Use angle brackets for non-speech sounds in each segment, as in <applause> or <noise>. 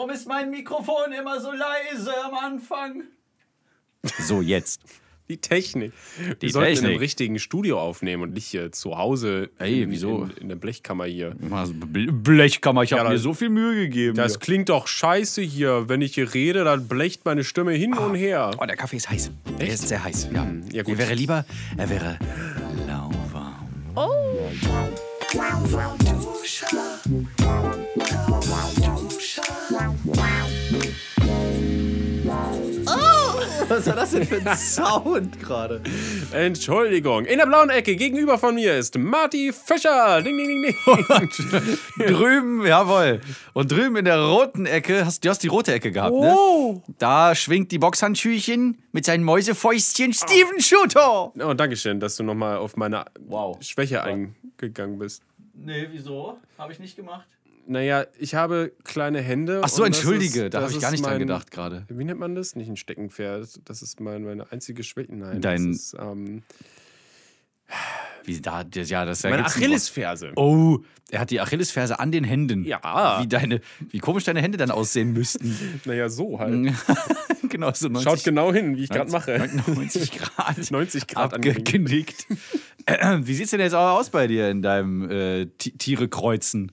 Warum ist mein Mikrofon immer so leise am Anfang? So, jetzt. Die Technik. Die Wir sollten in Technik. einem richtigen Studio aufnehmen und nicht hier zu Hause Ey, in, wieso? In, in der Blechkammer hier. Ble- Blechkammer, ich habe Ja, mir das- so viel Mühe gegeben. Das hier. klingt doch scheiße hier. Wenn ich hier rede, dann blecht meine Stimme hin und her. Oh, der Kaffee ist heiß. Er ist sehr heiß. Ja. ja, gut. Er wäre lieber, er wäre lauwarm. Was war das denn für ein <laughs> Sound gerade? Entschuldigung. In der blauen Ecke gegenüber von mir ist Marty Fischer. Ding, ding, ding, ding. <laughs> drüben, jawohl. Und drüben in der roten Ecke, hast, du hast die rote Ecke gehabt, Oh. ne? Da schwingt die Boxhandschüchen mit seinen Mäusefäustchen Steven Shooter. Oh, danke schön, dass du nochmal auf meine Wow. Schwäche eingegangen bist. Nee, wieso? Habe ich nicht gemacht. Naja, ich habe kleine Hände. Ach so, entschuldige, ist- da habe ich gar ist nicht dran mein- gedacht gerade. Wie nennt man das? Nicht ein Steckenpferd. Das ist mein, meine einzige Schwäche. Nein, Dein- das ist ähm, Wie da, das, ja, das da meine gibt's ein Wort. Achillesferse. Oh, er hat die Achillesferse an den Händen. Ja. Wie, deine, wie komisch deine Hände dann aussehen müssten. <laughs> Naja, so halt. <laughs> genau, so 90, Schaut genau hin, wie ich gerade mache. <laughs> 90 Grad. 90 Grad abgenickt. <clears throat> Wie sieht's denn jetzt auch aus bei dir in deinem äh, Ti- Tiere kreuzen?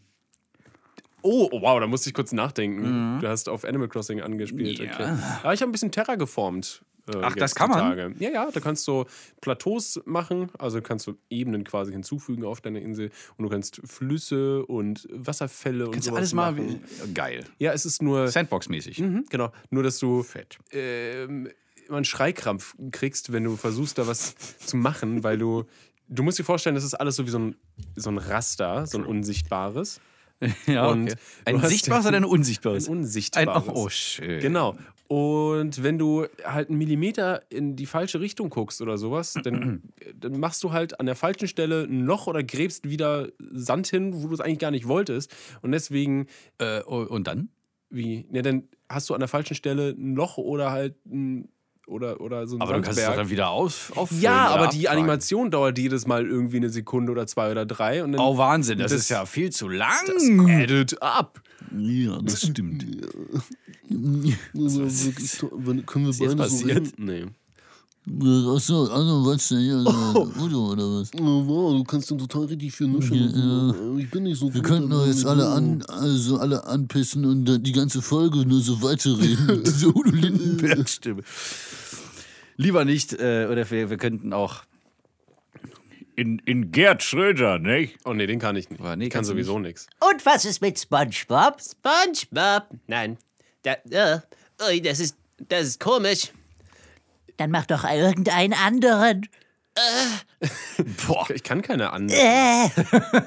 Oh, oh, wow, da musste ich kurz nachdenken. Du hast auf Animal Crossing angespielt. Mhm. Ja. Okay. Ja, ich habe ein bisschen Terra geformt. äh, Ach, das kann man? Tage. Ja, ja, da kannst du Plateaus machen, also kannst du Ebenen quasi hinzufügen auf deiner Insel und du kannst Flüsse und Wasserfälle und Kannst du sowas alles mal. machen. Geil. Ja, es ist nur Sandbox-mäßig. Mhm, genau, nur dass du Fett. ähm, immer einen Schreikrampf kriegst, wenn du versuchst, da was zu machen, weil du. Du musst dir vorstellen, das ist alles so wie so ein, so ein Raster, so ein unsichtbares. <laughs> Ja, Und okay. Ein sichtbares oder ein unsichtbares? Ein unsichtbares. Ein, oh, schön. Genau. Und wenn du halt einen Millimeter in die falsche Richtung guckst oder sowas, dann, <clears throat> dann machst du halt an der falschen Stelle ein Loch oder gräbst wieder Sand hin, wo du es eigentlich gar nicht wolltest. Und deswegen, Äh, und dann? wie, ja, dann hast du an der falschen Stelle ein Loch oder halt ein, oder, oder so ein Aber du kannst es doch Sandberg. dann wieder auf, auffüllen ja, aber die abtragen. Animation dauert jedes Mal irgendwie eine Sekunde oder zwei oder drei. Und dann Oh, Wahnsinn, das, Das- ist ja viel zu lang. edit ab. ja, das stimmt. Also toll. Wenn- Können wir ist beide so reden? Nee. Achso, also was denn hier? Udo oder was? Oh, wow, du kannst den total richtig für nuscheln. Ich bin nicht so Wir könnten doch jetzt alle an, also alle anpissen und dann die ganze Folge nur so weiterreden mit dieser <laughs> Udo Lindenberg-Stimme. Lieber nicht, äh, oder wir, wir könnten auch in, in Gerd Schröder, nicht? Oh nee, den kann ich nicht. Aber nee, ich kann sowieso nichts. Und was ist mit SpongeBob? SpongeBob? Nein. Da, äh, ui, das ist, das ist komisch. Dann mach doch irgendeinen anderen. Boah. Ich kann keine anderen. Äh, <laughs>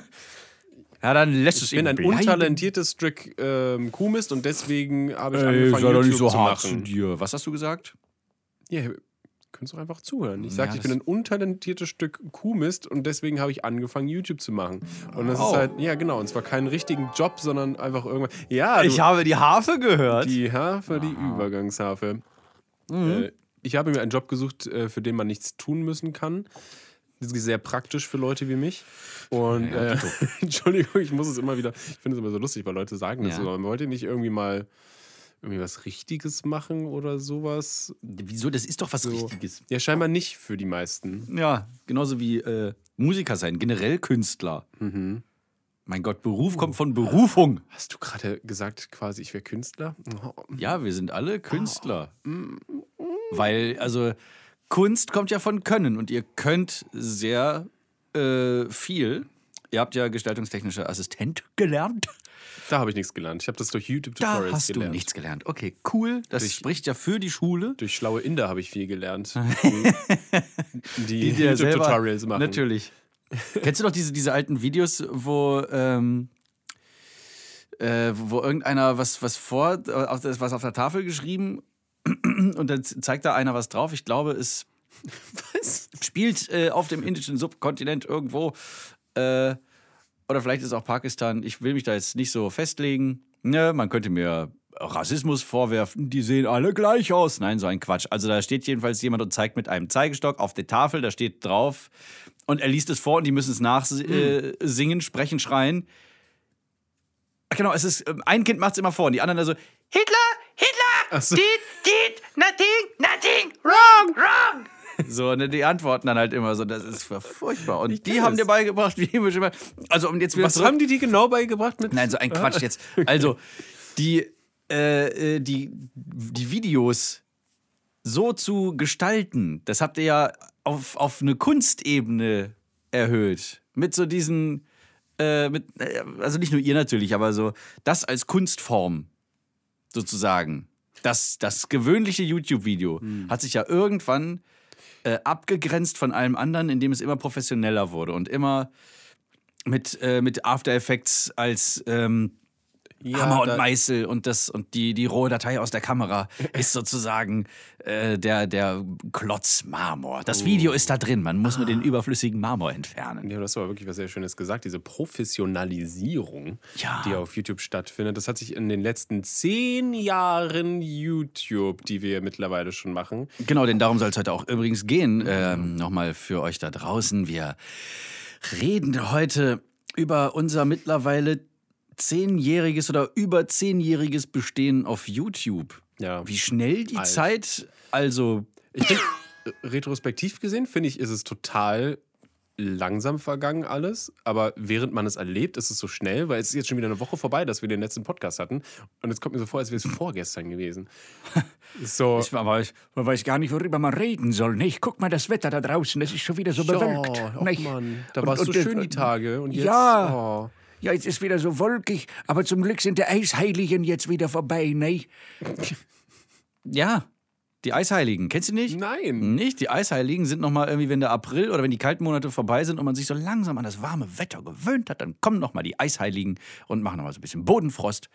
Ja, dann lässt es Ich bin ein untalentiertes Stück ähm, Kuhmist und deswegen habe ich Ey, angefangen, sei doch YouTube nicht so zu hart zu machen. dir. Was hast du gesagt? Ja, ihr könnt doch einfach zuhören. Ich sagte, Ja, ich bin das- ein untalentiertes Stück Kuhmist und deswegen habe ich angefangen, YouTube zu machen. Und das Oh. ist halt, ja genau, und zwar keinen richtigen Job, sondern einfach irgendwann. Ja, du, Ich habe die Harfe gehört. die Harfe, die Übergangsharfe. Äh, ich habe mir einen Job gesucht, äh, für den man nichts tun müssen kann. Das ist sehr praktisch für Leute wie mich. Und äh, <laughs> Entschuldigung, ich muss es immer wieder, ich finde es immer so lustig, weil Leute sagen das Ja. so. Man wollte nicht irgendwie mal irgendwie was Richtiges machen oder sowas. Wieso? Das ist doch was Richtiges. Ja, scheinbar nicht für die meisten. Ja, genauso wie äh, Musiker sein, generell Künstler. Mein Gott, Beruf kommt von Berufung. Hast du gerade gesagt, quasi, ich wäre Künstler? Oh, Ja, wir sind alle Künstler. Weil, also, Kunst kommt ja von Können und ihr könnt sehr äh, viel. Ihr habt ja gestaltungstechnischer Assistent gelernt. Da habe ich nichts gelernt. Ich habe das durch Da YouTube-Tutorials hast gelernt. du nichts gelernt. Okay, cool. Das Durch- spricht ja für die Schule. Durch schlaue Inder habe ich viel gelernt. <laughs> Die, die selber- YouTube-Tutorials machen. Natürlich. Kennst du noch diese, diese alten Videos, wo, ähm, äh, wo irgendeiner was, was vor, äh, was auf der Tafel geschrieben <clears throat> und dann zeigt da einer was drauf. Ich glaube, es <laughs> spielt äh, auf dem indischen Subkontinent irgendwo. Äh, oder vielleicht ist es auch Pakistan. Ich will mich da jetzt nicht so festlegen. Ne, man könnte mir Rassismus vorwerfen, die sehen alle gleich aus. Nein, so ein Quatsch. Also da steht jedenfalls jemand und zeigt mit einem Zeigestock auf der Tafel, da steht drauf und er liest es vor und die müssen es nachsingen, äh, singen, sprechen, schreien. Genau, es ist, ähm, ein Kind macht es immer vor und die anderen da so, Hitler, Hitler, so. did, did, nothing, nothing, wrong, wrong. so, ne, die antworten dann halt immer so, das ist furchtbar. Und die haben es. dir beigebracht, wie mal, also um jetzt wieder Was zurück- haben die die genau beigebracht mit? Nein, so ein Quatsch jetzt. <laughs> Also, die, äh, äh, die, die Videos so zu gestalten, das habt ihr ja auf, auf eine Kunstebene erhöht. Mit so diesen, äh, mit, äh, also nicht nur ihr natürlich, aber so das als Kunstform sozusagen. Das, das gewöhnliche YouTube-Video hat sich ja irgendwann äh, abgegrenzt von allem anderen, indem es immer professioneller wurde und immer mit, äh, mit After Effects als ähm, Hammer und Meißel und das und die, die rohe Datei aus der Kamera <laughs> ist sozusagen äh, der, der Klotz Marmor. Das Video ist da drin, man muss nur den überflüssigen Marmor entfernen. Ja, du hast aber wirklich was sehr Schönes gesagt. Diese Professionalisierung, Ja. die auf YouTube stattfindet, das hat sich in den letzten zehn Jahren YouTube, die wir mittlerweile schon machen, Genau, denn darum soll es heute auch übrigens gehen. Ähm, Nochmal für euch da draußen. Wir reden heute über unser mittlerweile zehnjähriges oder über zehnjähriges Bestehen auf YouTube. Ja. Wie schnell die Alt. Zeit, also Ich finde, retrospektiv gesehen, finde ich, ist es total langsam vergangen alles. Aber während man es erlebt, ist es so schnell, weil es ist jetzt schon wieder eine Woche vorbei, dass wir den letzten Podcast hatten. Und es kommt mir so vor, als wäre es vorgestern gewesen. <laughs> So. Ich weiß, man weiß gar nicht, worüber man reden soll. Nicht? Guck mal das Wetter da draußen, das ist schon wieder so bewölkt. Ja, oh? Mann, da war es so und- schön die und- Tage. Und jetzt, Ja. Oh. Ja, jetzt ist wieder so wolkig, aber zum Glück sind die Eisheiligen jetzt wieder vorbei, ne? ja, die Eisheiligen. Kennst du nicht? Nein. Nicht? Die Eisheiligen sind nochmal irgendwie, wenn der April oder wenn die kalten Monate vorbei sind und man sich so langsam an das warme Wetter gewöhnt hat, dann kommen nochmal die Eisheiligen und machen nochmal so ein bisschen Bodenfrost.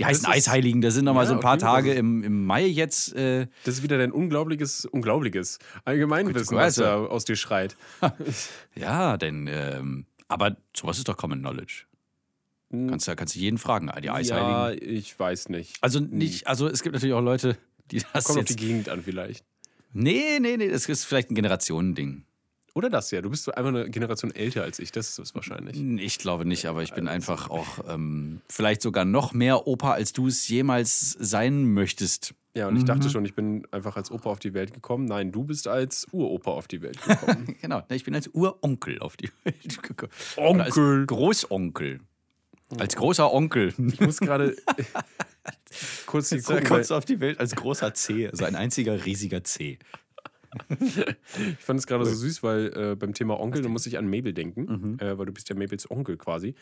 Die heißen ist- Eisheiligen, da sind nochmal Ja, so ein paar okay, das Tage ist- im, im Mai jetzt. Äh, Das ist wieder dein unglaubliches, unglaubliches Allgemeinwissen, was da aus dir schreit. <laughs> ja, denn, ähm, aber sowas ist doch Common Knowledge. Kannst du kannst du jeden fragen, die Eisheiligen. Ja, ich weiß nicht. Also nicht, also es gibt natürlich auch Leute, die das Kommt auf die jetzt. Gegend an vielleicht. Nee, nee, nee, das ist vielleicht ein Generationending. Oder das ja. Du bist so einfach eine Generation älter als ich. Das ist es wahrscheinlich. Ich glaube nicht, aber ich bin einfach auch ähm, vielleicht sogar noch mehr Opa, als du es jemals sein möchtest. Ja, und ich Mhm. dachte schon, ich bin einfach als Opa auf die Welt gekommen. Nein, du bist als Uropa auf die Welt gekommen. <laughs> Genau, ich bin als Uronkel auf die Welt gekommen. Onkel. Großonkel. Als großer Onkel. ich muss gerade <laughs> kurz die gucken, weil auf die Welt als großer C, also ein einziger riesiger C. ich fand es gerade so süß, weil äh, beim Thema Onkel, da muss ich an Mabel denken, Mhm. äh, weil du bist ja Mabels Onkel quasi. Und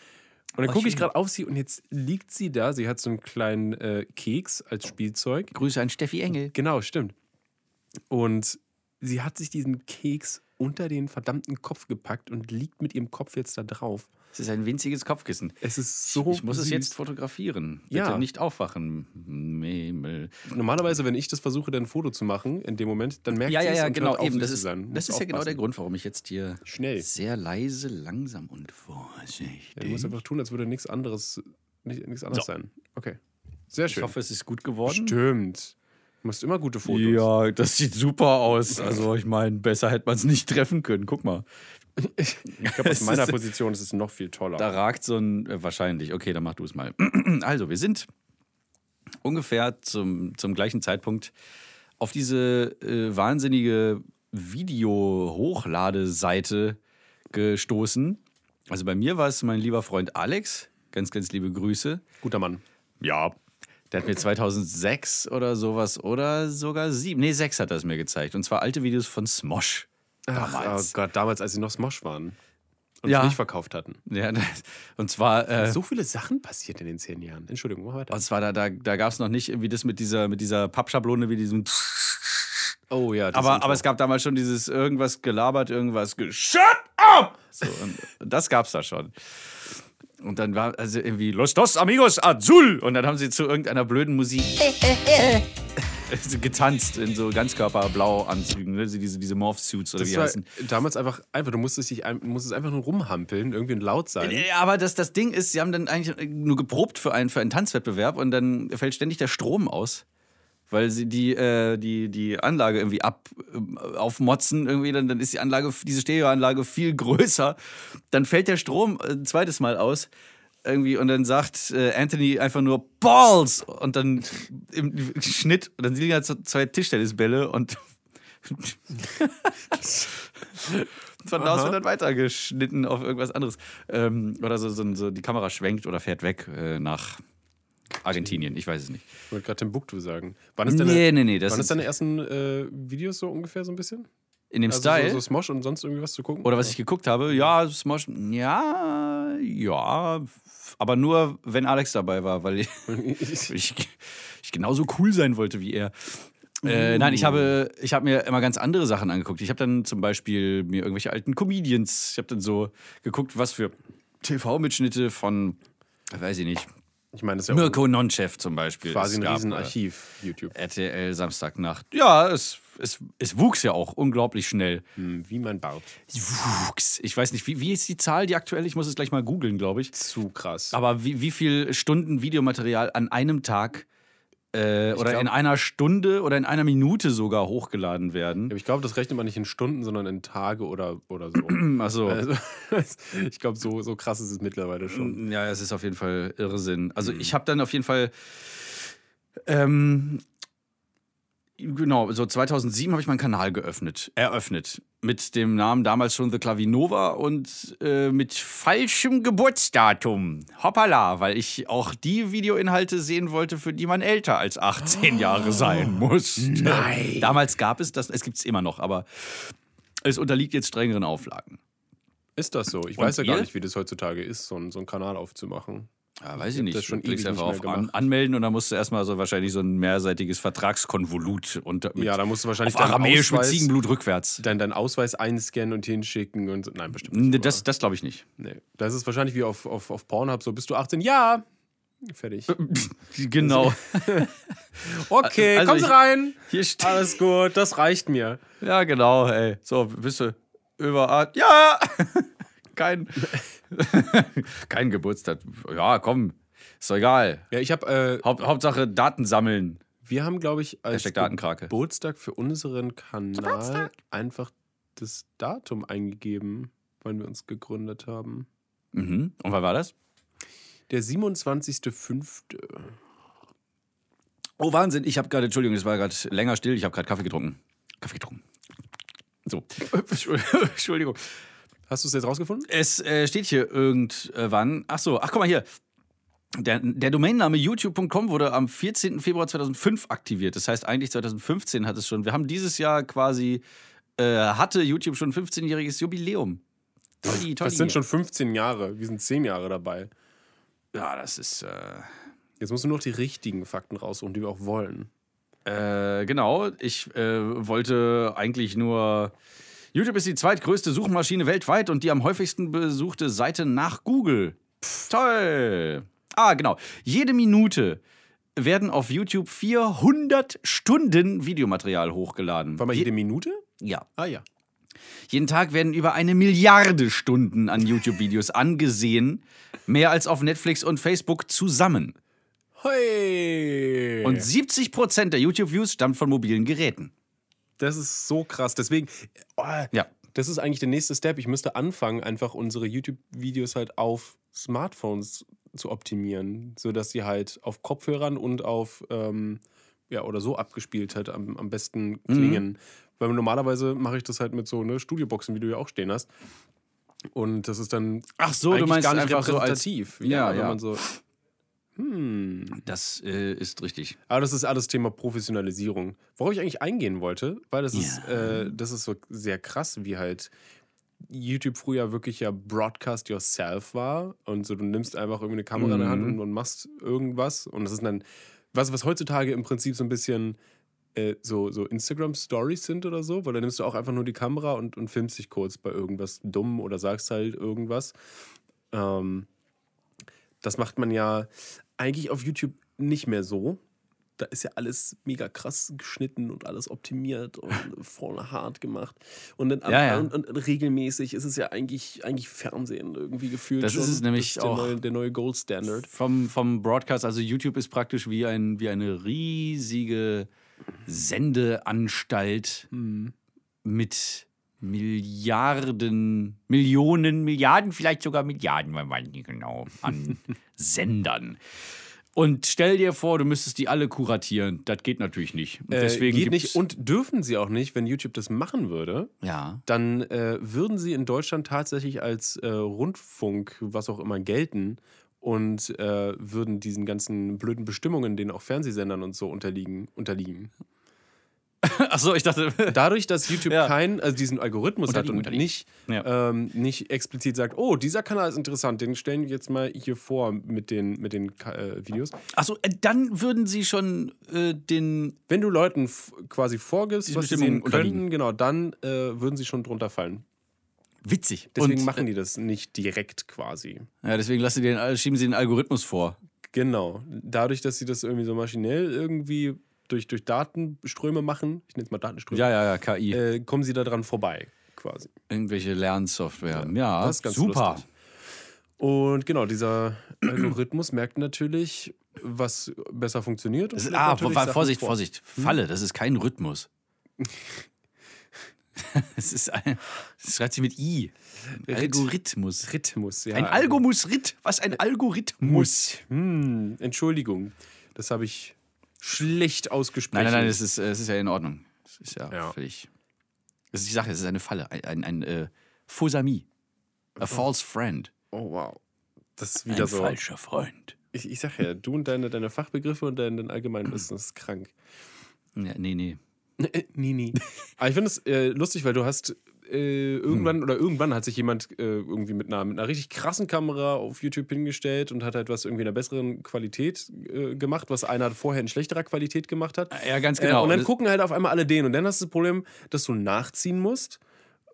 Oh, dann gucke ich gerade auf sie und jetzt liegt sie da. Sie hat so einen kleinen äh, Keks als Spielzeug. Grüße an Steffi Engel. Genau, stimmt. Und sie hat sich diesen Keks unter den verdammten Kopf gepackt und liegt mit ihrem Kopf jetzt da drauf. Es ist ein winziges Kopfkissen. Es ist so. ich muss es süß. jetzt fotografieren. Bitte Ja. nicht aufwachen. Memel. Normalerweise, wenn ich das versuche, dann ein Foto zu machen, in dem Moment, dann merkt Ja, sie ja, es ja, und genau. hört auf, Eben, das ist, sein. das Muss ist ja genau der aufpassen. Grund, warum ich jetzt hier Schnell. sehr leise, langsam und vorsichtig. Ja, du musst einfach tun, als würde nichts anderes, nicht, nichts anderes sein. Okay. Sehr ich schön. hoffe, es ist gut geworden. Stimmt. Du machst immer gute Fotos. Ja, das sieht super aus. Also, ich meine, besser hätte man es nicht treffen können. Guck mal. Ich glaube, aus <laughs> meiner Position ist es noch viel toller. Da ragt so ein. Äh, wahrscheinlich. Okay, dann mach du es mal. <clears throat> Also, wir sind ungefähr zum, zum gleichen Zeitpunkt auf diese äh, wahnsinnige Video-Hochladeseite gestoßen. Also, bei mir war es mein lieber Freund Alex. Ganz, ganz liebe Grüße. Guter Mann. Ja. Der hat mir 2006 oder sowas oder sogar sieben, nee, sechs hat er es mir gezeigt. Und zwar alte Videos von Smosh. Ach, Damals. oh Gott, damals, als sie noch Smosh waren. Und Ja. es nicht verkauft hatten. Ja, <laughs> das- und zwar, äh, So viele Sachen passiert in den zehn Jahren. Entschuldigung, mach weiter. und zwar da, da, da gab es noch nicht irgendwie das mit dieser, mit dieser Pappschablone, wie diesem. Oh ja, Aber, aber es gab damals schon dieses irgendwas gelabert, irgendwas ge Shut up! So, und das gab's da schon. Und dann war also irgendwie Los dos amigos azul und dann haben sie zu irgendeiner blöden Musik <laughs> <laughs> getanzt in so Ganzkörperblau-Anzügen, ne? diese, diese Morph-Suits oder Das wie war heißen. damals einfach, einfach du musstest, dich, musstest einfach nur rumhampeln, irgendwie laut sein. Ja, aber das, das Ding ist, sie haben dann eigentlich nur geprobt für einen, für einen Tanzwettbewerb und dann fällt ständig der Strom aus. Weil sie die, äh, die, die Anlage irgendwie ab ähm, aufmotzen, irgendwie, dann, dann ist die Anlage, diese Stereoanlage viel <laughs> größer. Dann fällt der Strom äh, ein zweites Mal aus. irgendwie und dann sagt äh, Anthony einfach nur Balls und dann im Schnitt und dann sind ja zwei Tischtennisbälle und <laughs> von da aus wird dann weitergeschnitten auf irgendwas anderes. Ähm, oder so, so, so die Kamera schwenkt oder fährt weg äh, nach Argentinien, ich weiß es nicht. Ich wollte gerade Timbuktu sagen. Wann ist deine, Nee, nee, nee, das wann ist deine ersten äh, Videos so ungefähr so ein bisschen? in dem Also Style. So, so Smosh und sonst irgendwie was zu gucken? Oder was ich geguckt habe, ja, Smosh, ja, ja, aber nur, wenn Alex dabei war, weil ich, <laughs> ich, ich genauso cool sein wollte wie er. Äh, nein, ich habe, ich habe mir immer ganz andere Sachen angeguckt. Ich habe dann zum Beispiel mir irgendwelche alten Comedians, ich habe dann so geguckt, was für TV-Mitschnitte von, weiß ich nicht, Ich meine, das ist ja Mirko Nonchef zum Beispiel. quasi ein gab, äh, Riesenarchiv, YouTube. RTL Samstagnacht. Ja, es, es, es wuchs ja auch unglaublich schnell. Hm, Wie mein Bart. Wuchs. Ich weiß nicht, wie, wie ist die Zahl, die aktuell? Ich muss es gleich mal googeln, glaube ich. Zu krass. Aber wie, wie viel Stunden Videomaterial an einem Tag äh, oder glaub- in einer Stunde oder in einer Minute sogar hochgeladen werden? Aber ich glaube, das rechnet man nicht in Stunden, sondern in Tage oder, oder so. <clears throat> Also, <laughs> also, ich glaube, so, so krass ist es mittlerweile schon. ja, es ist auf jeden Fall Irrsinn. Also ich habe dann auf jeden Fall ähm, Genau, so 2007 habe ich meinen Kanal geöffnet, eröffnet. Mit dem Namen damals schon The Clavinova und äh, mit falschem Geburtsdatum. Hoppala, weil ich auch die Videoinhalte sehen wollte, für die man älter als 18 Jahre sein muss. Nein. Damals gab es das, es gibt es immer noch, aber es unterliegt jetzt strengeren Auflagen. Ist das so? Ich Und weiß ja gar ihr? nicht, wie das heutzutage ist, so, einen- so einen Kanal aufzumachen. Ja, weiß ich hab nicht. das schon du klickst einfach auf an. Anmelden und dann musst du erstmal so wahrscheinlich so ein mehrseitiges Vertragskonvolut und mit, Ja, da musst du wahrscheinlich auf Aramäisch mit Ausweis- Ziegenblut rückwärts. Deinen, deinen Ausweis einscannen und hinschicken und so. Nein, bestimmt Nee, nicht. Das, das glaube ich nicht. nee. das ist wahrscheinlich wie auf, auf, auf Pornhub so, bist du 18? Ja! Fertig. Genau. <laughs> Okay, Also kommen Sie ich- rein. Hier steht. Alles gut, das reicht mir. Ja, genau, ey. So, bist du über. Ja! <laughs> Kein. <laughs> Kein Geburtstag. Ja, komm. Ist doch egal. Ja, ich habe, äh, Haupt, Hauptsache Daten sammeln. wir haben, glaube ich, als. Geburtstag für unseren Kanal einfach das Datum eingegeben, wann wir uns gegründet haben. Mhm. Und wann war das? Der 27.05. Oh, Wahnsinn. Ich habe gerade, Entschuldigung, es war gerade länger still. Ich habe gerade Kaffee getrunken. Kaffee getrunken. So. <laughs> Entschuldigung. Hast du es jetzt rausgefunden? Es äh, steht hier irgendwann. Ach so, ach guck mal hier. Der, der Domainname youtube.com wurde am 14. Februar 2005 aktiviert. Das heißt, eigentlich 2015 hat es schon. Wir haben dieses Jahr quasi, äh, hatte YouTube schon ein 15-jähriges Jubiläum. Tolli, tolli. Das sind schon 15 Jahre. Wir sind 10 Jahre dabei. Ja, das ist. Äh, Jetzt musst du nur noch die richtigen Fakten raussuchen, die wir auch wollen. Äh, genau, ich äh, wollte eigentlich nur. YouTube ist die zweitgrößte Suchmaschine weltweit und die am häufigsten besuchte Seite nach Google. Pff, toll. Ah, genau. Jede Minute werden auf YouTube 400 Stunden Videomaterial hochgeladen. War mal Je- jede Minute? ja. Ah ja. Jeden Tag werden über eine Milliarde Stunden an YouTube-Videos angesehen. Mehr als auf Netflix und Facebook zusammen. Hey! Und 70% der YouTube-Views stammt von mobilen Geräten. Das ist so krass. Deswegen, oh, Ja. das ist eigentlich der nächste Step. Ich müsste anfangen, einfach unsere YouTube-Videos halt auf Smartphones zu optimieren, sodass sie halt auf Kopfhörern und auf, ähm, ja, oder so abgespielt halt am, am besten klingen. Weil normalerweise mache ich das halt mit so ne, Studioboxen, wie du ja auch stehen hast. Und das ist dann Ach so, du meinst gar nicht einfach so als- repräsentativ. Ja, wenn ja. man so. Hm. Das äh, ist richtig. Aber das ist alles Thema Professionalisierung. Worauf ich eigentlich eingehen wollte, weil das ist, äh, das ist so sehr krass, wie halt YouTube früher wirklich ja Broadcast Yourself war. Und so, du nimmst einfach irgendwie eine Kamera in der Hand und, und machst irgendwas. Und das ist dann, was, was heutzutage im Prinzip so ein bisschen äh, so, so Instagram-Stories sind oder so, weil da nimmst du auch einfach nur die Kamera und, und filmst dich kurz bei irgendwas dumm oder sagst halt irgendwas. Ähm, das macht man ja eigentlich auf YouTube nicht mehr so. Da ist ja alles mega krass geschnitten und alles optimiert und <laughs> vorne hart gemacht. Und, dann, Ja, ja. Und, und regelmäßig ist es ja eigentlich, eigentlich Fernsehen irgendwie gefühlt. Das ist es nämlich das ist der auch. Neue, der neue Gold Standard. Vom, vom Broadcast, also YouTube ist praktisch wie, ein, wie eine riesige Sendeanstalt mit Milliarden, Millionen, Milliarden, vielleicht sogar Milliarden, man weiß nicht genau, an <laughs> Sendern. Und stell dir vor, du müsstest die alle kuratieren. Das geht natürlich nicht. Und Äh, deswegen geht gibt's- nicht und dürfen sie auch nicht, wenn YouTube das machen würde. Ja. Dann äh, würden sie in Deutschland tatsächlich als äh, Rundfunk, was auch immer, gelten und äh, würden diesen ganzen blöden Bestimmungen, denen auch Fernsehsendern und so unterliegen, unterliegen. <laughs> Achso, ich dachte. <laughs> Dadurch, dass YouTube Ja. keinen, also diesen Algorithmus hat und nicht, Ja. ähm, nicht explizit sagt, oh, dieser Kanal ist interessant, den stellen wir jetzt mal hier vor mit den, mit den äh, Videos. Achso, äh, dann würden sie schon äh, den. Wenn du Leuten quasi vorgibst, was sie sehen könnten, genau, dann äh, würden sie schon drunter fallen. Witzig. Deswegen Und, machen die das nicht direkt quasi. Ja, deswegen lassen sie den, schieben sie den Algorithmus vor. Genau. Dadurch, dass sie das irgendwie so maschinell irgendwie durch, durch Datenströme machen, ich nenne es mal Datenströme, Ja, ja, ja, KI. äh, kommen sie da dran vorbei, quasi. Irgendwelche Lernsoftware. Ja, das ist ganz super. lustig. Und genau, dieser Algorithmus merkt natürlich, was besser funktioniert. ist, ah, Vorsicht, vor. Vorsicht. Falle, das ist kein Rhythmus. <laughs> Es ist ein. Das schreibt sich mit I. Rit- Algorithmus. Rhythmus, ja. Ein Algomus-Rit. Was ein Algorithmus. Hm, Entschuldigung, das habe ich schlecht ausgesprochen. Nein, nein, nein, es ist, äh, es ist ja in Ordnung. Es ist ja, Ja. völlig. Das ist die Sache, es ist eine Falle. Ein, ein, ein äh, Faux ami. A false friend. Oh, wow. Das ist Ein wieder so. falscher Freund. Ich, ich sag ja, du und deine, deine Fachbegriffe und dein, dein Allgemeinwissen ist krank. Ja, nee, nee. <laughs> nie, nie. Aber ich finde es äh, lustig, weil du hast äh, irgendwann oder irgendwann hat sich jemand äh, irgendwie mit einer, mit einer richtig krassen Kamera auf YouTube hingestellt und hat halt was irgendwie in einer besseren Qualität äh, gemacht, was einer vorher in schlechterer Qualität gemacht hat. Ja, ganz Äh, genau. und dann Das- gucken halt auf einmal alle den. Und dann hast du das Problem, dass du nachziehen musst,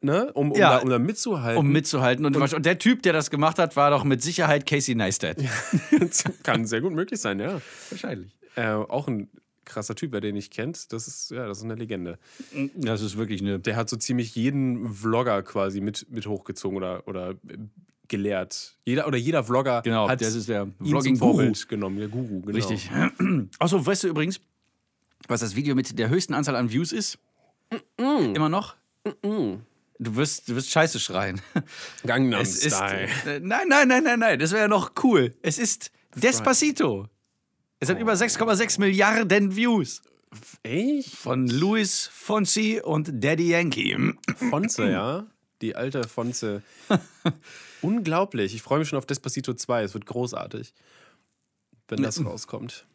ne? um, um, Ja. da, um da mitzuhalten. um mitzuhalten. Und, und der Typ, der das gemacht hat, war doch mit Sicherheit Casey Neistat. <laughs> Kann sehr gut möglich sein, ja. <laughs> Wahrscheinlich. Äh, auch ein krasser Typ, wer den nicht kennt, das ist, ja, das ist eine Legende. Das ist wirklich eine. Der hat so ziemlich jeden Vlogger quasi mit, mit hochgezogen oder, oder äh, gelehrt. Jeder, oder jeder Vlogger Genau, hat das ist der Vlogging-Guru. Vorbild genommen. Der Guru, genau. Richtig. <clears throat> Achso, weißt du übrigens, was das Video mit der höchsten Anzahl an Views ist? Immer noch? Du wirst, du wirst Scheiße schreien. Gangnam Es ist, Style. äh, nein, nein, nein, nein, nein, das wäre ja noch cool. Es ist Despacito. Es hat über 6,6 Milliarden Views. Echt? Von Luis Fonsi und Daddy Yankee. Fonze, ja. Die alte Fonze. <laughs> Unglaublich. Ich freue mich schon auf Despacito 2. Es wird großartig. Wenn das rauskommt.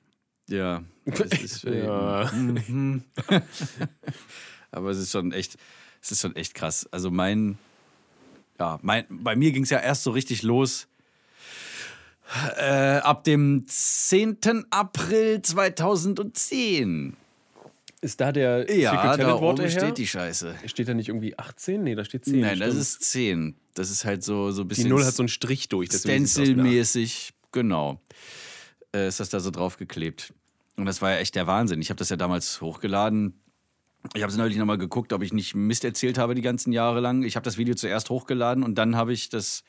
Ja. Das ist, <laughs> Ja. <laughs> Aber es ist schon echt, es ist schon echt krass. Also mein, ja, mein, bei mir ging es ja erst so richtig los. Äh, ab dem 10. April 2010. Ist da der Ja, Secret da oben her? steht die Scheiße. Steht da nicht irgendwie 18? Nee, da steht 10. Nein, das stimmt. ist 10. Das ist halt so, so ein Die bisschen Null hat so einen Strich durch. Stencil-mäßig. Genau. Äh, ist das da so draufgeklebt. Und das war ja echt der Wahnsinn. Ich habe das ja damals hochgeladen. Ich habe es neulich nochmal geguckt, ob ich nicht Mist erzählt habe die ganzen Jahre lang. Ich habe das Video zuerst hochgeladen und dann habe ich das.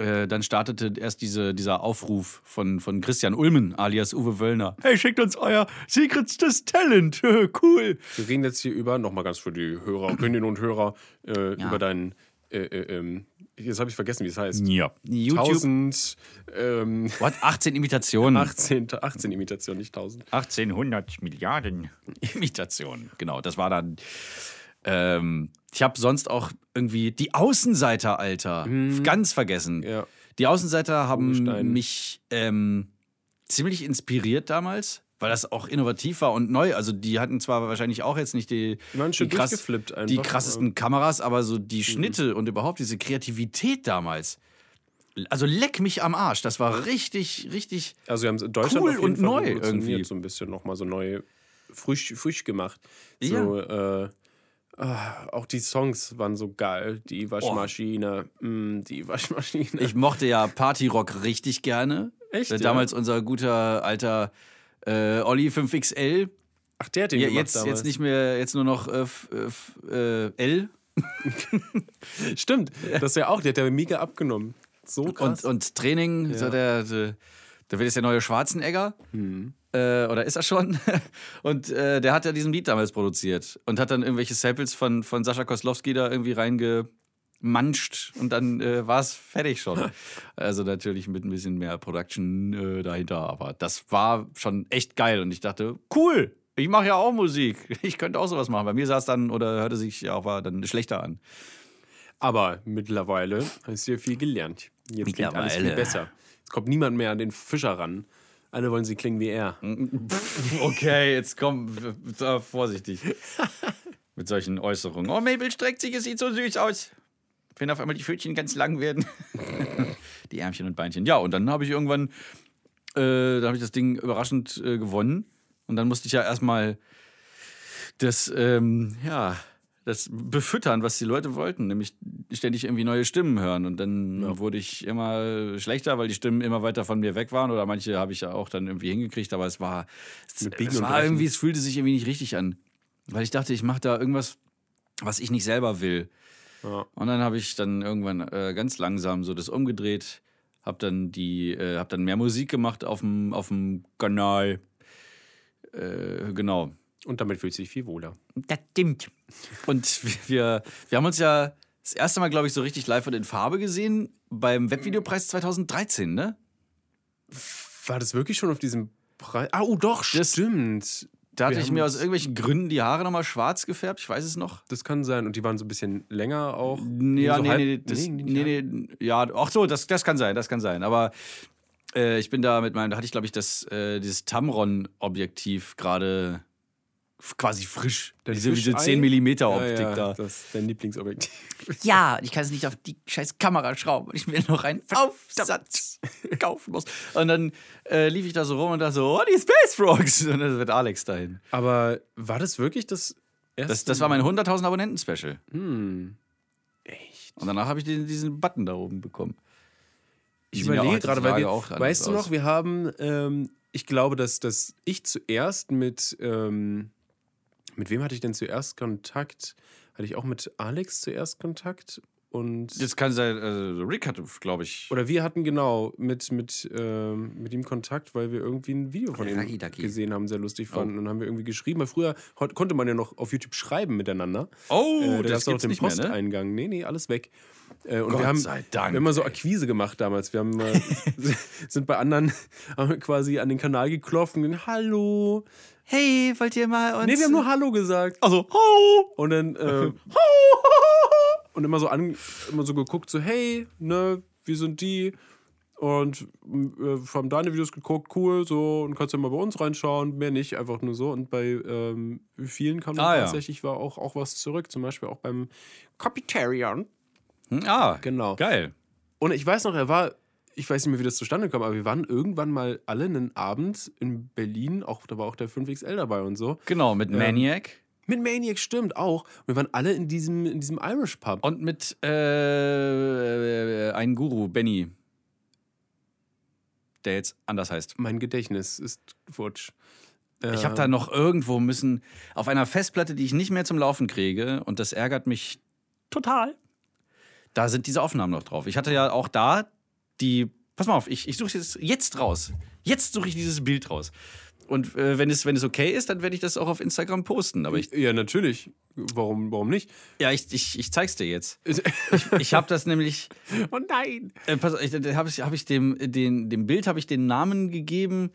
Äh, dann startete erst diese, dieser Aufruf von, von Christian Ulmen alias Uwe Wöllner. Hey, schickt uns euer secretstes Talent. <laughs> cool. Wir reden jetzt hier über, nochmal ganz für die <coughs> Hörerinnen und Hörer, äh, über deinen, äh, äh, ähm, jetzt habe ich vergessen, wie es heißt. Ja. YouTube. 1000, ähm, What? 18 Imitationen. <laughs> 18, 18 Imitationen, nicht 1000. 1800 Milliarden Imitationen. Genau, das war dann. Ähm, ich habe sonst auch irgendwie die Außenseiter, Alter, ganz vergessen. Ja. Die Außenseiter haben Urgestein. mich ähm, ziemlich inspiriert damals, weil das auch innovativ war und neu. Also die hatten zwar wahrscheinlich auch jetzt nicht die, Die krass- einfach, die krassesten Kameras, aber so die Mhm. Schnitte und überhaupt diese Kreativität damals. Also leck mich am Arsch. Das war richtig, richtig. Also wir haben es in Deutschland Cool auf jeden und Fall neu irgendwie. so ein bisschen nochmal so neu frisch, frisch gemacht. Ja. So, äh, ah, auch die Songs waren so geil. Die Waschmaschine, mm, die <laughs> Waschmaschine. Ich mochte ja Partyrock richtig gerne. Echt, Äh, ja? Damals unser guter alter äh, Olli 5XL. Ach, der hat den Ja, gemacht jetzt, damals. jetzt nicht mehr, jetzt nur noch äh, f- äh, äh, L. <laughs> Stimmt, das ist ja auch, der hat ja mega abgenommen. So krass. Und, und Training, so der, der Der wird jetzt der neue Schwarzenegger. Mhm. Äh, oder ist er schon? <laughs> Und äh, der hat ja diesen Lied damals produziert und hat dann irgendwelche Samples von, von Sascha Koslowski da irgendwie reingemanscht und dann äh, war es fertig schon. <laughs> Also natürlich mit ein bisschen mehr Production äh, dahinter, aber das war schon echt geil und ich dachte, cool, ich mache ja auch Musik. <laughs> Ich könnte auch sowas machen. Bei mir sah es dann oder hörte sich ja aber dann schlechter an. Aber mittlerweile hast du ja viel gelernt. Jetzt klingt alles viel besser. Kommt niemand mehr an den Fischer ran. Alle wollen sie klingen wie er. <laughs> Okay, jetzt komm, da vorsichtig. <laughs> Mit solchen Äußerungen. Oh, Mabel streckt sich, es sieht so süß aus. Wenn auf einmal die Pfötchen ganz lang werden. <laughs> die Ärmchen und Beinchen. Ja, und dann habe ich irgendwann, äh, da habe ich das Ding überraschend äh, gewonnen. Und dann musste ich ja erstmal das, ähm, ja, das befüttern, was die Leute wollten, nämlich ständig irgendwie neue Stimmen hören. Und dann wurde ich immer schlechter, weil die Stimmen immer weiter von mir weg waren. Oder manche habe ich ja auch dann irgendwie hingekriegt, aber es war, es, es und war irgendwie, es fühlte sich irgendwie nicht richtig an. Weil ich dachte, ich mache da irgendwas, was ich nicht selber will. Ja. Und dann habe ich dann irgendwann äh, ganz langsam so das umgedreht, habe dann die, äh, habe dann mehr Musik gemacht auf dem auf dem Kanal. Äh, genau. Und damit fühlt sich viel wohler. Das stimmt. Und wir, wir haben uns ja das erste Mal, glaube ich, so richtig live und in Farbe gesehen beim Webvideopreis 2013, ne? War das wirklich schon auf diesem Preis? Ah, oh doch, Das- stimmt. Da hatte Wir ich mir aus irgendwelchen Gründen die Haare nochmal schwarz gefärbt, ich weiß es noch. Das kann sein. Und die waren so ein bisschen länger auch. Ja, so nee, halb- nee, das, nee, nee, nee, ja, ach so, das, das kann sein, das kann sein. Aber äh, ich bin da mit meinem, da hatte ich, glaube ich, das, äh, dieses Tamron-Objektiv gerade quasi frisch. Das diese, diese Fischei? 10 mm Optik ja, ja, da. Das ist dein Lieblingsobjektiv. <laughs> Ja, ich kann es nicht auf die scheiß Kamera schrauben, weil ich mir noch einen Aufsatz kaufen muss. Und dann äh, lief ich da so rum und dachte so, oh, die Space Frogs. Und dann wird Alex dahin. Aber war das wirklich das erste? Das, das war mein 100.000 Abonnenten-Special. Hm. Echt? Und danach habe ich den, diesen Button da oben bekommen. Ich überlege gerade, weil wir, auch weißt du aus. noch, wir haben, ähm, ich glaube, dass, dass ich zuerst mit, ähm, mit wem hatte ich denn zuerst Kontakt? Hatte ich auch mit Alex zuerst Kontakt? Und Das kann sein, also Rick hatte, glaube ich. oder wir hatten genau mit, mit, ähm, mit ihm Kontakt, weil wir irgendwie ein Video von ihm gesehen haben, sehr lustig Oh. fanden. Und dann haben wir irgendwie geschrieben, weil früher konnte man ja noch auf YouTube schreiben miteinander. Oh, äh, da das gab's auch gibt's den nicht mehr, ne? Posteingang. Nee, nee, alles weg. Äh, und Gott wir haben, sei Dank, wir haben mal so. Akquise gemacht damals. Wir haben <laughs> mal, sind bei anderen <laughs> quasi an den Kanal geklopft und gesagt, hallo. Hey, wollt ihr mal uns... Nee, wir haben nur Hallo gesagt. Also, ho! Und dann äh, <laughs> und immer so an, immer so geguckt, so, hey, ne, wie sind die? Und äh, haben deine Videos geguckt, cool, so, und kannst ja mal bei uns reinschauen, mehr nicht, einfach nur so. Und bei ähm, vielen kam Ah, ja. tatsächlich war auch, auch was zurück, zum Beispiel auch beim Copytarian. Hm, Ah, Genau. geil. Und ich weiß noch, er war, ich weiß nicht mehr, wie das zustande kam, aber wir waren irgendwann mal alle einen Abend in Berlin, auch da war auch der 5XL dabei und so. Genau, mit Maniac. Mit Maniac stimmt auch. Und wir waren alle in diesem, in diesem Irish Pub. Und mit äh, einem Guru, Benny. Der jetzt anders heißt. Mein Gedächtnis ist futsch. Ich habe da noch irgendwo müssen, auf einer Festplatte, die ich nicht mehr zum Laufen kriege, und das ärgert mich total. Da sind diese Aufnahmen noch drauf. Ich hatte ja auch da die. Pass mal auf, ich, ich suche jetzt, jetzt raus. Jetzt suche ich dieses Bild raus. Und äh, wenn, es, wenn es okay ist, dann werde ich das auch auf Instagram posten. Aber ich, Ja, natürlich. Warum, warum nicht? ja, ich, ich, ich zeig's dir jetzt. Ich, ich habe das nämlich. <laughs> oh nein! Äh, pass auf, ich, da habe ich, hab ich dem, den, dem Bild habe ich den Namen gegeben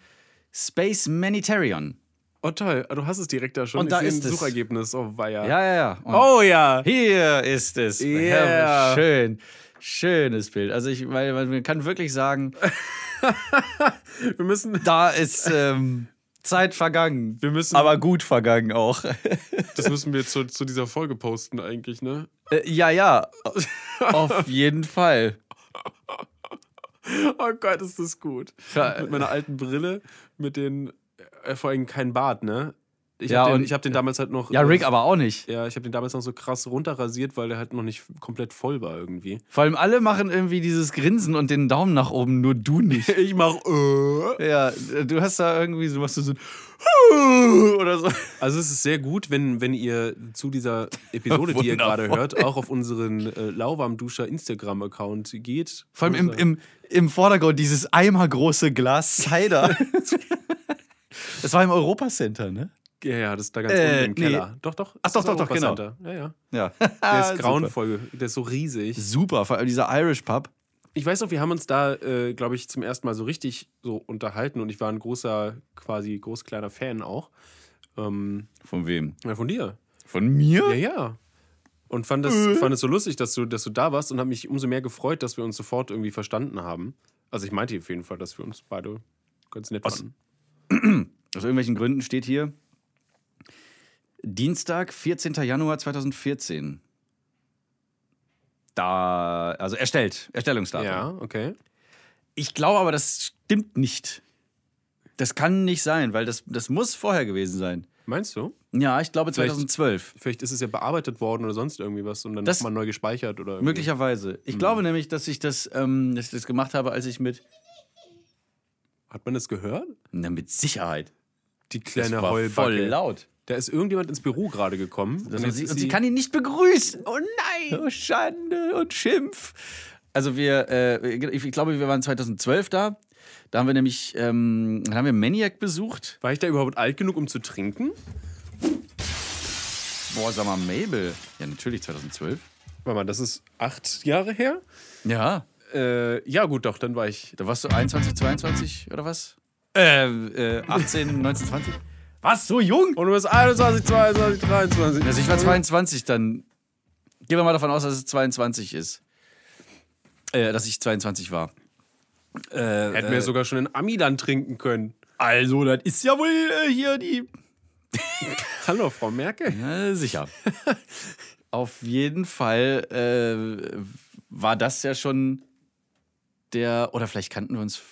Space Manitarian. Oh toll, du hast es direkt da schon. Und da ich seh ist ein es. Suchergebnis. Oh weia. Ja, ja, ja. Und Oh ja! Hier ist es. Yeah. Schön. Schönes Bild. Also ich, weil man kann wirklich sagen, <laughs> Wir müssen, da ist ähm, Zeit vergangen. wir müssen, Aber gut vergangen auch. <laughs> das müssen wir zu, zu dieser Folge posten eigentlich, ne? Äh, ja, ja. Auf jeden Fall. Oh Gott, ist das gut. Mit meiner alten Brille, mit den, äh, vor allem kein Bart, ne? Ich Ja, habe den, und- ich hab den damals halt noch. Ja, äh, Rick aber auch nicht. Ja, ich habe den damals noch so krass runterrasiert, weil der halt noch nicht komplett voll war irgendwie. Vor allem alle machen irgendwie dieses Grinsen und den Daumen nach oben, nur du nicht. <laughs> Ich mach äh. Ja, du hast da irgendwie, so machst du so ein <laughs> oder so. Also es ist sehr gut, wenn, wenn ihr zu dieser Episode, die ihr gerade hört, auch auf unseren äh, Lauwarmduscher Instagram-Account geht. Vor allem im, im, im Vordergrund dieses eimergroße Glas Cider. <laughs> das war im Europacenter, ne? Ja, ja, das ist da ganz Äh, unten im nee. Keller. Doch, doch. Ach, doch, das doch, doch, genau. Ja, ja. Ja. <laughs> Der ist <laughs> grauenvoll, der ist so riesig. Super, vor allem dieser Irish Pub. Ich weiß noch, wir haben uns da, äh, glaube ich, zum ersten Mal so richtig so unterhalten und ich war ein großer, quasi groß kleiner Fan auch. Ähm, Von wem? ja, von dir. Von mir? Ja, ja. Und fand es Äh. fand so lustig, dass du, dass du da warst und habe mich umso mehr gefreut, dass wir uns sofort irgendwie verstanden haben. Also ich meinte auf jeden Fall, dass wir uns beide ganz nett Aus- fanden. <clears throat> Aus irgendwelchen Gründen steht hier Dienstag, 14. Januar 2014. Da, also erstellt, Erstellungsdatum. Ja, okay. Ich glaube aber, das stimmt nicht. Das kann nicht sein, weil das, das muss vorher gewesen sein. Meinst du? Ja, ich glaube Vielleicht- 2012. Vielleicht ist es ja bearbeitet worden oder sonst irgendwie was und dann Das- nochmal neu gespeichert oder irgendwie. Möglicherweise. Ich glaube nämlich, dass ich das, ähm, dass ich das gemacht habe, als ich mit. Hat man das gehört? Na, mit Sicherheit. Die Das kleine war Heulbacke. voll laut. Da ist irgendjemand ins Büro gerade gekommen. Und, sie, und sie kann ihn nicht begrüßen. Oh nein! Oh, Schande und Schimpf. Also wir, äh, ich, ich glaube, wir waren 2012 da. Da haben wir nämlich, ähm, dann haben wir Maniac besucht. War ich da überhaupt alt genug, um zu trinken? Boah, sag mal, Mabel. Ja, natürlich 2012. Warte mal, das ist acht Jahre her? Ja. Äh, ja, gut, doch, dann war ich. Da warst du 21, 22 oder was? Äh, äh 18, 19, 20? Was, so jung? Und du bist 21, 22, 23. Also ich war 22 dann. Gehen wir mal davon aus, dass es 22 ist. Äh, dass ich 22 war. Äh, Hätten wir sogar schon in Amiland trinken können. also, das ist ja wohl äh, hier die <laughs> Hallo, Frau Merkel. Ja, sicher. <laughs> Auf jeden Fall äh, war das ja schon der, oder vielleicht kannten wir uns.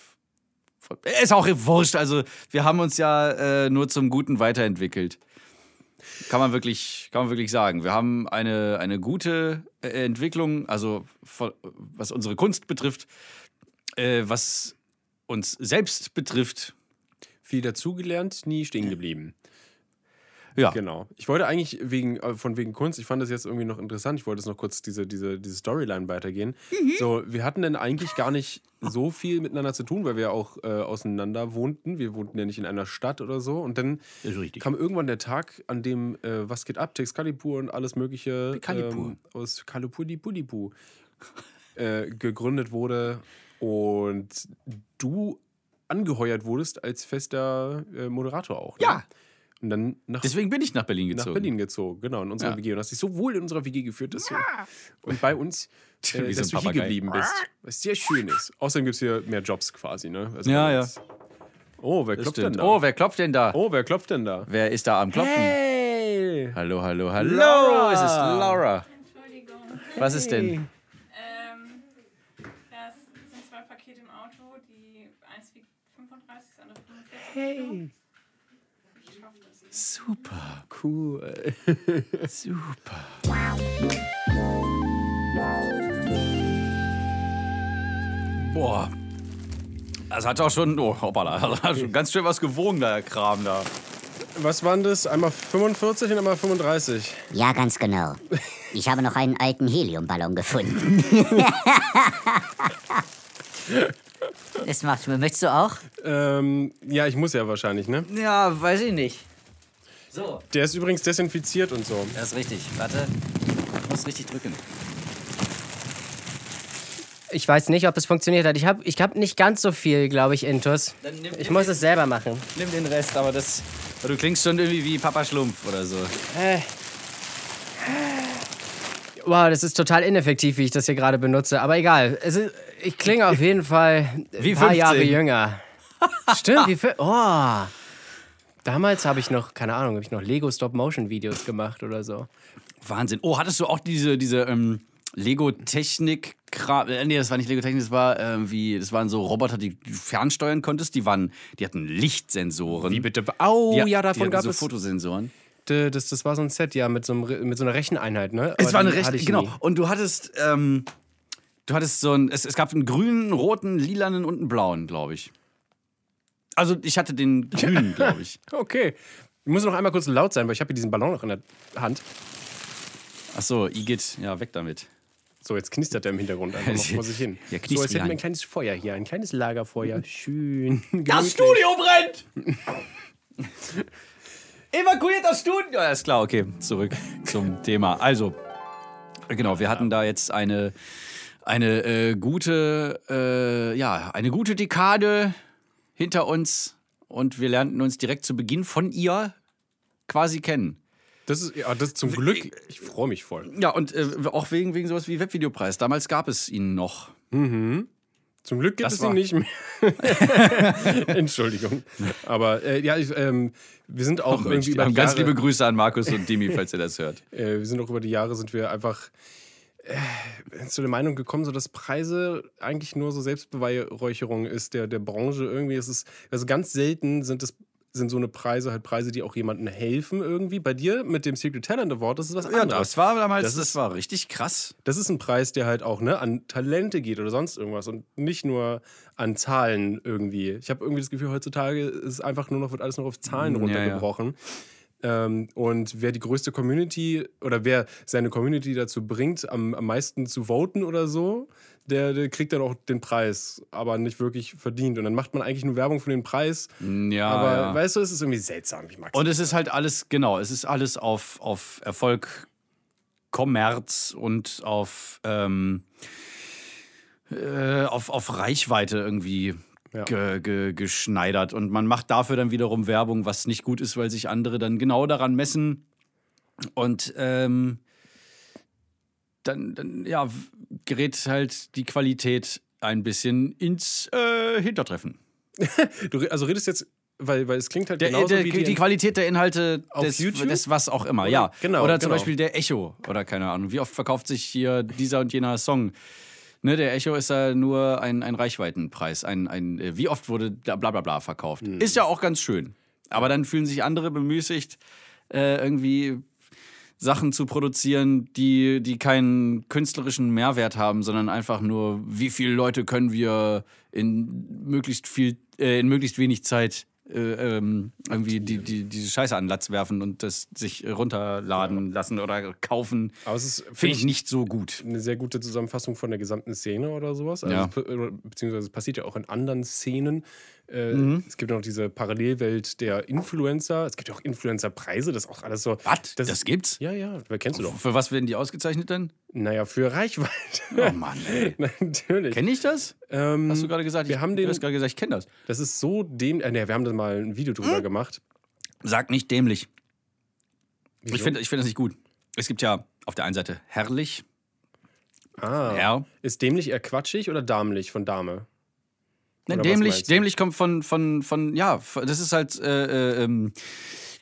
Ist auch wurscht, also wir haben uns ja äh, nur zum Guten weiterentwickelt. Kann man wirklich, kann man wirklich sagen. Wir haben eine, eine gute äh, Entwicklung, also was unsere Kunst betrifft, äh, was uns selbst betrifft. Viel dazugelernt, nie stehen geblieben. Ja, Genau. Ich wollte eigentlich wegen, äh, von wegen Kunst, ich fand das jetzt irgendwie noch interessant, ich wollte jetzt noch kurz diese, diese, diese Storyline weitergehen. So, wir hatten denn eigentlich gar nicht so viel miteinander zu tun, weil wir auch äh, auseinander wohnten. Wir wohnten ja nicht in einer Stadt oder so. Und dann kam irgendwann der Tag, an dem äh, Was geht ab, Texcalibur und alles mögliche ähm, aus Kalipurdipudipu äh, gegründet wurde und du angeheuert wurdest als fester äh, Moderator auch. Ne? Ja. Und dann nach, Deswegen bin ich nach Berlin nach gezogen. Berlin gezogen, genau, in unserer Ja. WG. Und hast dich so wohl in unserer WG geführt, dass du und bei uns, <laughs> äh, so dass ein du hier geblieben bist. Was sehr schön ist. Außerdem gibt es hier mehr Jobs quasi, ne? Also Ja, ja. Oh, wer Das klopft denn da? Oh, wer klopft denn da? oh, wer klopft denn da? Wer ist da am Klopfen? Hey! Hallo, hallo, hallo. Laura! Es ist Laura. Entschuldigung. Was ist denn? Ähm, sind zwei Pakete im Auto, die eins wiegt 35, das andere 45 hey. Super, Cool. super. Boah. Das hat auch schon, oh, hoppala, <laughs> das hat schon ganz schön was gewogen, der Kram da. Was waren das? Einmal 45 und einmal 35. Ja, ganz genau. Ich habe noch einen alten Heliumballon gefunden. <laughs> Das macht mir. Möchtest du auch? Ähm, ja, ich muss ja wahrscheinlich, ne? Ja, weiß ich nicht. So, Der ist übrigens desinfiziert und so. das ist richtig. Warte. Ich muss richtig drücken. Ich weiß nicht, ob es funktioniert hat. Ich habe ich hab nicht ganz so viel, glaube ich, Intus. Dann nimm, Ich muss es selber machen. nimm den Rest, aber das. Du klingst schon irgendwie wie Papa Schlumpf oder so. Wow, das ist total ineffektiv, wie ich das hier gerade benutze. Aber egal. Es ist, ich klinge auf jeden Fall ein Wie paar 15. Jahre jünger. Stimmt, wie viel. <laughs> Oh. Damals habe ich noch, keine Ahnung, habe ich noch Lego Stop-Motion-Videos gemacht oder so. Wahnsinn. Oh, hattest du auch diese, diese ähm, Lego Technik. Äh, nee, das war nicht Lego Technik, das war irgendwie, das waren so Roboter, die du fernsteuern konntest. Die waren, die hatten Lichtsensoren. Wie bitte? Au, Die- ja, die davon hatten gab so es. Fotosensoren. Das, das war so ein Set, ja, mit so, einem, mit so einer Recheneinheit, ne? Es Aber war eine die ich genau. nie. Und du hattest, ähm, du hattest so ein, es, es gab einen grünen, roten, lilanen und einen blauen, glaube ich. Also ich hatte den grünen, <laughs> glaube ich. Okay. Ich muss noch einmal kurz laut sein, weil ich habe hier diesen Ballon noch in der Hand. Ach so, Igitt, ja, weg damit. So, jetzt knistert er im Hintergrund einfach noch <laughs> vor sich hin. Ja, so, als knistert hätten wir ein kleines Feuer hier, ein kleines Lagerfeuer. <laughs> Schön. Das Studio brennt! Evakuiert das Studio! Ja, ist klar, okay, zurück zum Thema. Also, genau, wir hatten da jetzt eine, eine äh, gute, äh, ja, eine gute Dekade hinter uns und wir lernten uns direkt zu Beginn von ihr quasi kennen. Das ist, ja, das zum Glück. Ich freue mich voll. Ja, und äh, auch wegen, wegen sowas wie Webvideopreis. Damals gab es ihn noch. Zum Glück gibt Das es war- ihn nicht mehr. <laughs> Entschuldigung. Aber äh, ja, ich, ähm, wir sind auch irgendwie über die Ganz Jahre, liebe Grüße an Markus und Dimi, falls ihr das hört. <laughs> äh, wir sind auch über die Jahre sind wir einfach äh, zu der Meinung gekommen, so dass Preise eigentlich nur so Selbstbeweihräucherung ist der, der Branche irgendwie. Es ist also ganz selten sind es sind so eine Preise halt Preise, die auch jemandem helfen irgendwie. Bei dir mit dem Secret Talent Award, das ist was Ja, anderes. das war damals, Das das, ist- war richtig krass. Das ist ein Preis, der halt auch ne, an Talente geht oder sonst irgendwas und nicht nur an Zahlen irgendwie. Ich habe irgendwie das Gefühl, heutzutage ist einfach nur noch, wird alles noch auf Zahlen Ja, runtergebrochen. Ähm, und wer die größte Community oder wer seine Community dazu bringt, am, am meisten zu voten oder so, der, der kriegt dann auch den Preis, aber nicht wirklich verdient. Und dann macht man eigentlich nur Werbung für den Preis. Ja, aber ja. weißt du, es ist irgendwie seltsam. Ich mag's Und es ist halt alles, genau, es ist alles auf, auf Erfolg, Kommerz und auf, ähm, äh, auf, auf Reichweite irgendwie Ja. ge, ge, geschneidert. Und man macht dafür dann wiederum Werbung, was nicht gut ist, weil sich andere dann genau daran messen. Und ähm, dann, dann ja, gerät halt die Qualität ein bisschen ins äh, Hintertreffen. <laughs> Du, also redest jetzt, weil, weil es klingt halt Der, genauso der, wie die, die, Qualität der Inhalte Auf des, YouTube? des was auch immer, Oder? ja. Genau, oder zum genau. Beispiel der Echo oder keine Ahnung. Wie oft verkauft sich hier dieser und jener Song? Ne, der Echo ist ja nur ein, ein Reichweitenpreis. Ein, ein, äh, wie oft wurde da bla bla bla verkauft? Hm. Ist ja auch ganz schön. Aber dann fühlen sich andere bemüßigt, äh, irgendwie Sachen zu produzieren, die, die keinen künstlerischen Mehrwert haben, sondern einfach nur, wie viele Leute können wir in möglichst viel, äh, in möglichst wenig Zeit äh, ähm, irgendwie die, die, diese Scheiße an Latz werfen und das sich runterladen lassen oder kaufen. Aber es ist, Finde ich nicht so gut. eine sehr gute Zusammenfassung von der gesamten Szene oder sowas. Also Ja. beziehungsweise es passiert ja auch in anderen Szenen. Äh, Mhm. Es gibt ja noch diese Parallelwelt der Influencer. Es gibt ja auch Influencer-Preise. Das ist auch alles so. Was? Das, gibt's? Ja, ja, wer kennst du doch. Für was werden die ausgezeichnet dann? Naja, für Reichweite. Oh Mann, <laughs> ey. Natürlich. Kenne ich das? Ähm, Hast du gerade gesagt? wir ich, haben den- du hast gerade gesagt, ich kenne das. Das ist so dem. Äh, nee, wir haben da mal ein Video drüber Hm? gemacht. Sag nicht dämlich. Wieso? Ich finde ich find das nicht gut. Es gibt ja auf der einen Seite herrlich, Ah. Herr. Ist dämlich eher quatschig oder damlich von Dame? Oder dämlich, dämlich kommt von, von, von, ja, das ist halt, äh, äh, ähm,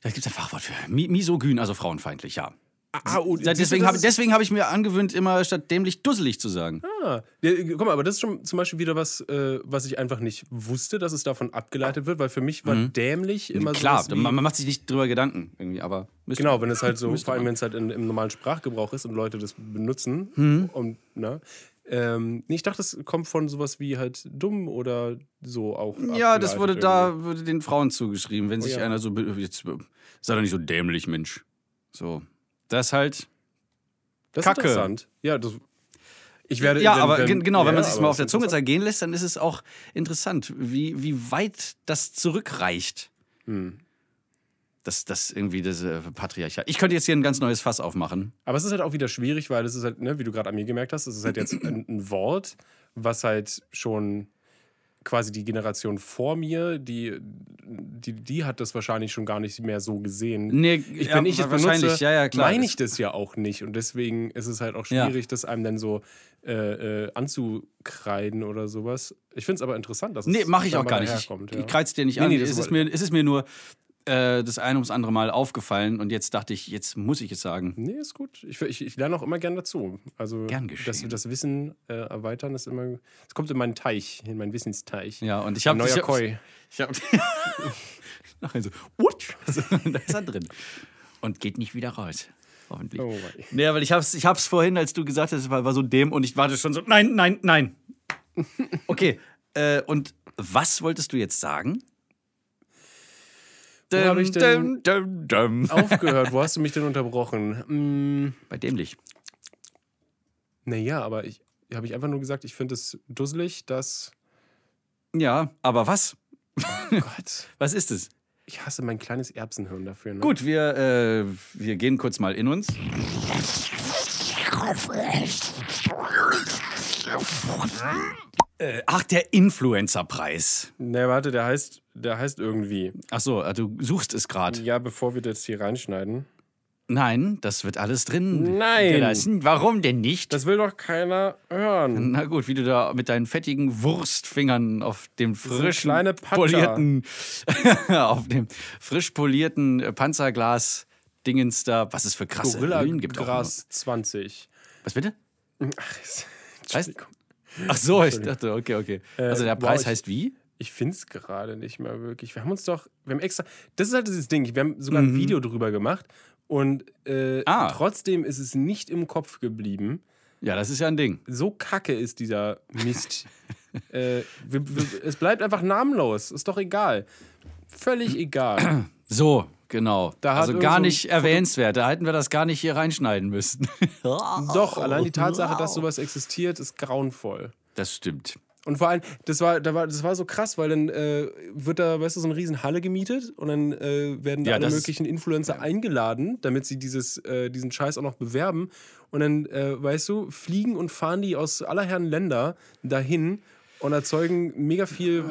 da gibt es ein Fachwort für. Mi misogyn, also frauenfeindlich, ja. Ah, oh, siehst du, deswegen habe hab ich mir angewöhnt, immer statt dämlich dusselig zu sagen. Ah, ja, guck mal, aber das ist schon zum Beispiel wieder was, äh, was ich einfach nicht wusste, dass es davon abgeleitet wird, weil für mich war dämlich immer Mhm. Klar, man, man macht sich nicht drüber Gedanken irgendwie, aber. Genau, wenn es halt <laughs> so, vor allem wenn es halt in, im normalen Sprachgebrauch ist und Leute das benutzen. Mhm. Und, ne, ähm, nee, ich dachte, das kommt von sowas wie halt dumm oder so auch. Ja, das wurde irgendwie. da wurde den Frauen zugeschrieben, wenn Oh sich ja. einer so jetzt sei doch nicht so dämlich, Mensch. So, das halt. Das ist Kacke. interessant. Ja, das, ich werde. ja, wenn- aber wenn- gen- genau, wenn ja, man sich mal auf der ist Zunge zergehen lässt, dann ist es auch interessant, wie, wie weit das zurückreicht. Hm. Das, das irgendwie das äh, Patriarchat. Ich könnte jetzt hier ein ganz neues Fass aufmachen. Aber es ist halt auch wieder schwierig, weil es ist halt, ne, wie du gerade an mir gemerkt hast, es ist halt jetzt ein, ein Wort, was halt schon quasi die Generation vor mir, die, die, die hat das wahrscheinlich schon gar nicht mehr so gesehen. Nee, ich, ja, wenn ich es wahrscheinlich, benutze, ja, ja, klar. meine ich das ja auch nicht. Und deswegen ist es halt auch Ja. schwierig, das einem dann so äh, äh, anzukreiden oder sowas. Ich finde es aber interessant, dass es Nee, mache ich auch gar nicht. Ich, daherkommt, ich ja. kreiz dir nicht Nee, an. nee, das es, ist mir, es ist mir nur äh, das eine ums andere Mal aufgefallen und jetzt dachte ich, jetzt muss ich es sagen. Nee, ist gut. Ich, ich, ich lerne auch immer gern dazu. Also Gern geschehen. das, das Wissen äh, erweitern ist immer. Es kommt in meinen Teich, in meinen Wissensteich. Ja, und ich habe neuer ich hab, Koi. Ich habe <laughs> nachher so, Wutsch, so, da ist er drin und geht nicht wieder raus. Hoffentlich. Oh. Nee, weil ich hab's, ich hab's vorhin, als du gesagt hast, war, war so dem und ich warte schon so, nein, nein, nein. Okay, äh, und was wolltest du jetzt sagen? Wo hab ich denn- dum, dum. Aufgehört, <laughs> wo hast du mich denn unterbrochen? Mm, Bei dämlich. naja, aber ich habe ich einfach nur gesagt, ich finde es dusselig, dass. Ja, aber was? Gott, <laughs> Was ist es? ich hasse mein kleines Erbsenhirn dafür. Ne? Gut, wir, äh, wir gehen kurz mal in uns. Äh, ach, der Influencer-Preis. Ne, warte, der heißt, der heißt irgendwie. Ach so, äh, du suchst es gerade. Ja, bevor wir das hier reinschneiden. Nein, das wird alles drin Nein. gelassen. Warum denn nicht? Das will doch keiner hören. Na gut, wie du da mit deinen fettigen Wurstfingern auf dem Patscher. polierten, <laughs> auf dem frisch polierten äh, Panzerglas Dingens da, was es für krasse Hüllen gibt. Gorilla-Gras 20. noch. Was bitte? Ach, Heißt-. Ach so, ich dachte, okay, okay. Also der wow, Preis ich- heißt wie? Ich finde es gerade nicht mehr wirklich. Wir haben uns doch, wir haben extra, das ist halt dieses Ding, wir haben sogar Mhm. ein Video drüber gemacht und äh, Ah. trotzdem ist es nicht im Kopf geblieben. Ja, das ist ja ein Ding. So kacke ist dieser Mist. <laughs> äh, wir, wir, es bleibt einfach namenlos, ist doch egal. Völlig egal. <clears throat> So, genau. Also gar nicht erwähnenswert. Da hätten wir das gar nicht hier reinschneiden müssen. doch, allein die Tatsache, dass <laughs> sowas existiert, ist grauenvoll. Das stimmt. Und vor allem, das war, da war, das war so krass, weil dann äh, wird da, weißt du, so eine riesen Halle gemietet und dann äh, werden da Ja, alle möglichen Influencer eingeladen, damit sie dieses, äh, diesen Scheiß auch noch bewerben. Und dann, äh, weißt du, fliegen und fahren die aus aller Herren Länder dahin und erzeugen mega viel.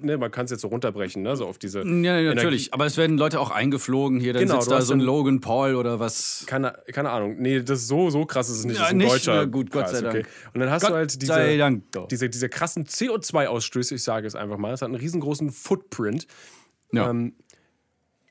Ne, man kann es jetzt so runterbrechen, ne, so auf diese. Ja, natürlich. Energie- Aber es werden Leute auch eingeflogen. Hier, dann Genau, sitzt da so ein Logan Paul oder was. Keine, keine Ahnung. Nee, das ist so, so krass ist es nicht. Ja, das ist ein nicht? deutscher. Gut, Gott sei Preis, Dank. Und dann hast Gott du halt diese, sei diese, diese krassen CO2-Ausstöße, ich sage es einfach mal. Es hat einen riesengroßen Footprint. Ja. Ähm,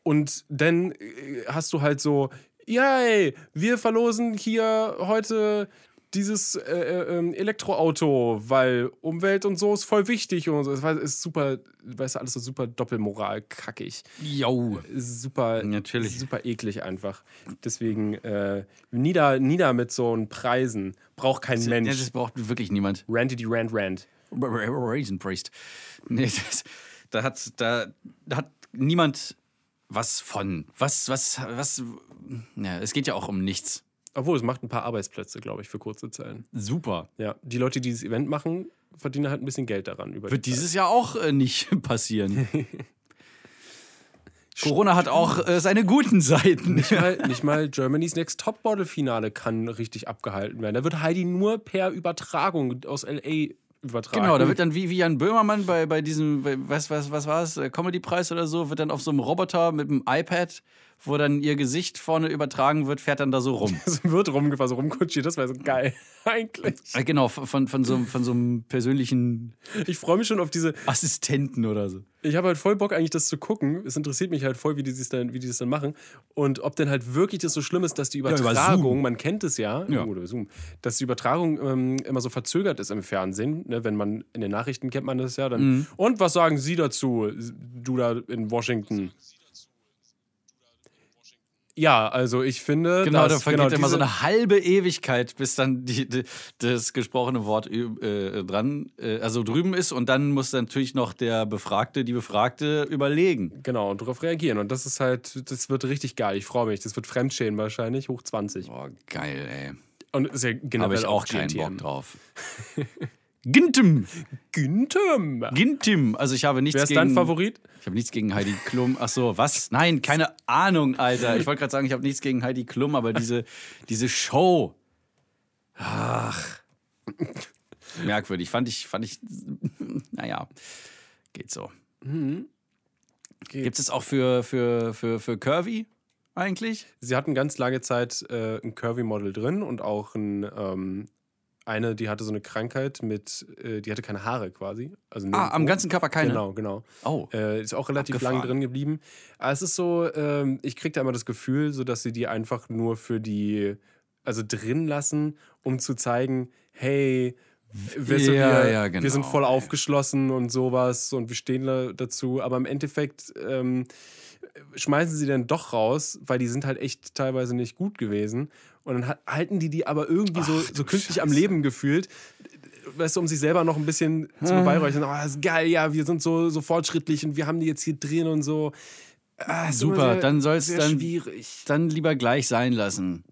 und dann äh, hast du halt so, yay, wir verlosen hier heute dieses äh, äh, ähm, Elektroauto, weil Umwelt und so ist voll wichtig und so. Es ist super, weißt du, alles so super Doppelmoral, kackig. Jo. Super, Natürlich. super eklig einfach. Deswegen äh, nieder, nieder mit so einen Preisen. Braucht kein Ja, Mensch. das braucht wirklich niemand. Randy die Rand Rand. Raisin Priest. Nee, <laughs> das, da, hat, da, da hat niemand was von. Was, was, was. Ja, es geht ja auch um nichts. Obwohl, es macht ein paar Arbeitsplätze, glaube ich, für kurze Zeiten. Super. Ja, die Leute, die dieses Event machen, verdienen halt ein bisschen Geld daran. Über Wird die dieses Jahr auch äh, nicht <laughs> passieren. <laughs> Corona hat auch äh, seine guten Seiten. nicht mal, nicht mal Germany's Next Topmodel-Finale kann richtig abgehalten werden. Da wird Heidi nur per Übertragung aus L.A. übertragen. Genau, da wird dann wie, wie Jan Böhmermann bei, bei diesem, bei, was, was, was war es, äh, Comedy-Preis oder so, wird dann auf so einem Roboter mit einem iPad, wo dann ihr Gesicht vorne übertragen wird, fährt dann da so rum. <laughs> Es wird rumgefahren, so rumkutschiert. Das wäre so geil. <laughs> Eigentlich. Äh, genau, von, von, so, von so einem persönlichen Ich freue mich schon auf diese. Assistenten oder so. Ich habe halt voll Bock, eigentlich das zu gucken. Es interessiert mich halt voll, wie die, dann, wie die das dann machen. Und ob denn halt wirklich das so schlimm ist, dass die über Übertragung, Zoom. man kennt es ja, Ja. oder Zoom, dass die Übertragung ähm, immer so verzögert ist im Fernsehen. Ne? Wenn man in den Nachrichten kennt man das ja dann. Mhm. Und was sagen Sie dazu, du da in Washington? Ja, also ich finde, Genau, dass, da vergeht genau, immer so eine halbe Ewigkeit, bis dann die, die, das gesprochene Wort äh, dran, äh, also drüben ist und dann muss natürlich noch der Befragte, die Befragte überlegen. Genau, und darauf reagieren. Und das ist halt, das wird richtig geil. Ich freue mich. Das wird Fremdschäden wahrscheinlich, hoch 20. Boah, geil, ey. Und ist ja generell Habe ich auch keinen GNTM. Bock drauf. <laughs> Gintim! Güntem! Gintim! Also ich habe nichts Wer ist gegen... dein Favorit? Ich habe nichts gegen Heidi Klum. Ach so, was? Nein, keine Ahnung, Alter. Ich wollte gerade sagen, ich habe nichts gegen Heidi Klum, aber diese, diese Show. Ach. Merkwürdig. Fand ich, fand ich. Naja, geht so. Gibt es auch für, für, für, für Curvy eigentlich? Sie hatten ganz lange Zeit äh, ein Curvy-Model drin und auch ein, ähm, eine, die hatte so eine Krankheit mit, äh, die hatte keine Haare quasi. Also Ah, am ganzen Körper keine? Genau, genau. Oh. Äh, ist auch relativ Abgefahren. lang drin geblieben. Aber es ist so, ähm, ich kriege da immer das Gefühl, so dass sie die einfach nur für die, also drin lassen, um zu zeigen, hey, du, Ja, wir, ja, wir sind genau, voll aufgeschlossen und sowas und wir stehen da dazu. Aber im Endeffekt ähm, schmeißen sie dann doch raus, weil die sind halt echt teilweise nicht gut gewesen. Und dann ha- halten die die aber irgendwie so, so künstlich am Leben gefühlt. Weißt du, um sich selber noch ein bisschen zu Ah. beweihräuchern. Oh, das ist geil, ja, wir sind so, so fortschrittlich und wir haben die jetzt hier drin und so. Ah, Super, sehr- dann soll es dann, schwierig. dann lieber gleich sein lassen.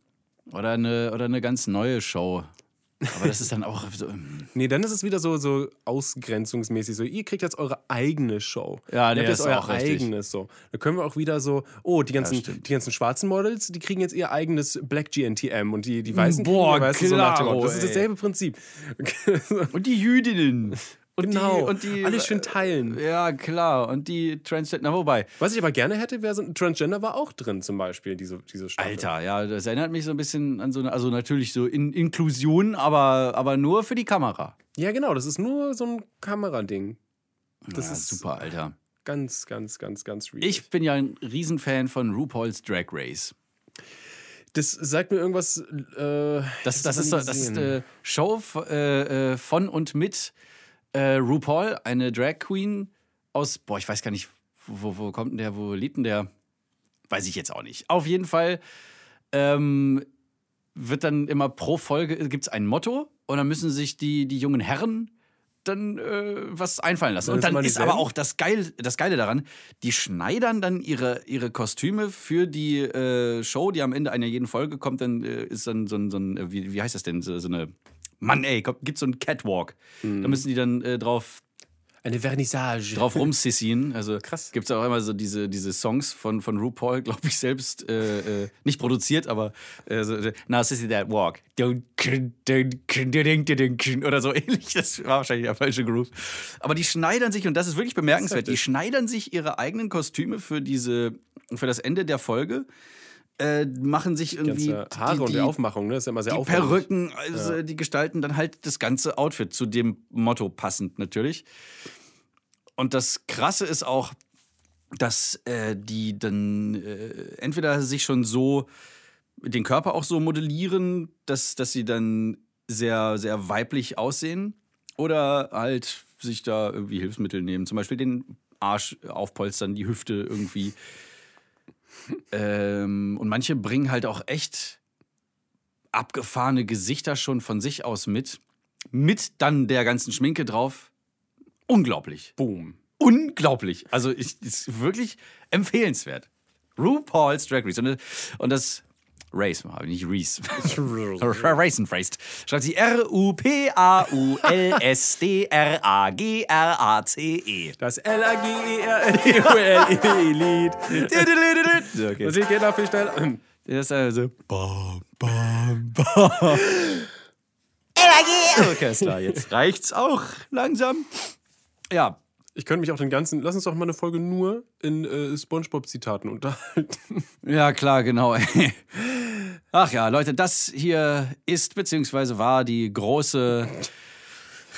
Oder eine, oder eine ganz neue Show. Aber das ist dann auch so. Nee, dann ist es wieder so, so ausgrenzungsmäßig. So, ihr kriegt jetzt eure eigene Show. Ja, ihr nee, habt jetzt ist euer eigenes so. Da können wir auch wieder so, oh, die ganzen, die ganzen schwarzen Models, die kriegen jetzt ihr eigenes Black GNTM und die, die weißen Boah, kriegen ihr, weißt du, so nach dem Motto. Das ist ey. dasselbe Prinzip. <laughs> Und die Jüdinnen. Und Genau. Die, und die, Alles schön teilen. Ja, klar. Und die Transgender. Na, wobei. Was ich aber gerne hätte, wäre so ein Transgender war auch drin, zum Beispiel, diese, diese Staffel. Alter, ja, das erinnert mich so ein bisschen an so eine, also natürlich so in Inklusion, aber, aber nur für die Kamera. Ja, genau, das ist nur so ein Kamerading. Das ja, ist super, Alter. ganz, ganz, ganz, ganz schwierig. Ich bin ja ein Riesenfan von RuPaul's Drag Race. das sagt mir irgendwas. Äh, Das, das, hab ist, das ist eine Show äh, äh, von und mit äh, RuPaul, eine Drag Queen aus, boah, ich weiß gar nicht, wo, wo kommt denn der, wo lebt denn der? Weiß ich jetzt auch nicht. Auf jeden Fall ähm, wird dann immer pro Folge, gibt es ein Motto und dann müssen sich die, die jungen Herren dann äh, was einfallen lassen. Und dann immer ist aber auch das, Geil, das Geile daran, die schneidern dann ihre, ihre Kostüme für die äh, Show, die am Ende einer jeden Folge kommt, dann äh, ist dann so ein, so ein äh, wie, wie heißt das denn, so, so eine, Mann ey, kommt, gibt so einen Catwalk. Mhm. Da müssen die dann äh, drauf Eine Vernissage. drauf <laughs> rumsissien. Also Krass. gibt es auch immer so diese, diese Songs von, von RuPaul, glaube ich, selbst äh, äh, nicht produziert, aber äh, so, äh, Now sissy that walk. Oder so <laughs> ähnlich. Das war wahrscheinlich der falsche Groove. Aber die schneidern sich, und das ist wirklich bemerkenswert, die schneidern sich ihre eigenen Kostüme für diese, für das Ende der Folge. Äh, machen sich irgendwie ganze Haare und die Aufmachung, ne? Das ist ja immer sehr die aufwendig. Perücken, also die gestalten dann halt das ganze Outfit zu dem Motto passend natürlich. Und das Krasse ist auch, dass äh, die dann äh, entweder sich schon so den Körper auch so modellieren, dass, dass sie dann sehr, sehr weiblich aussehen oder halt sich da irgendwie Hilfsmittel nehmen. Zum Beispiel den Arsch aufpolstern, die Hüfte irgendwie. Ähm, und manche bringen halt auch echt abgefahrene Gesichter schon von sich aus mit. Mit dann der ganzen Schminke drauf. Unglaublich. Boom. Unglaublich. Also ich, ist wirklich empfehlenswert. RuPaul's Drag Race. Und, und das Race, nicht Reese. <laughs> Race and Phrased. Schreibt sie R-U-P-A-U-L-S-D-R-A-G-R-A-C-E. Das L-A-G-E-R-L-E-Lied. Das <laughs> Musik geht noch viel schneller. ist also. Bam, bam, bam. Orchester, jetzt reicht's auch langsam. Ja, Ich könnte mich auch den ganzen. Lass uns doch mal eine Folge nur in äh, Spongebob-Zitaten unterhalten. Ja, klar, genau. Ach ja, Leute, das hier ist beziehungsweise war die große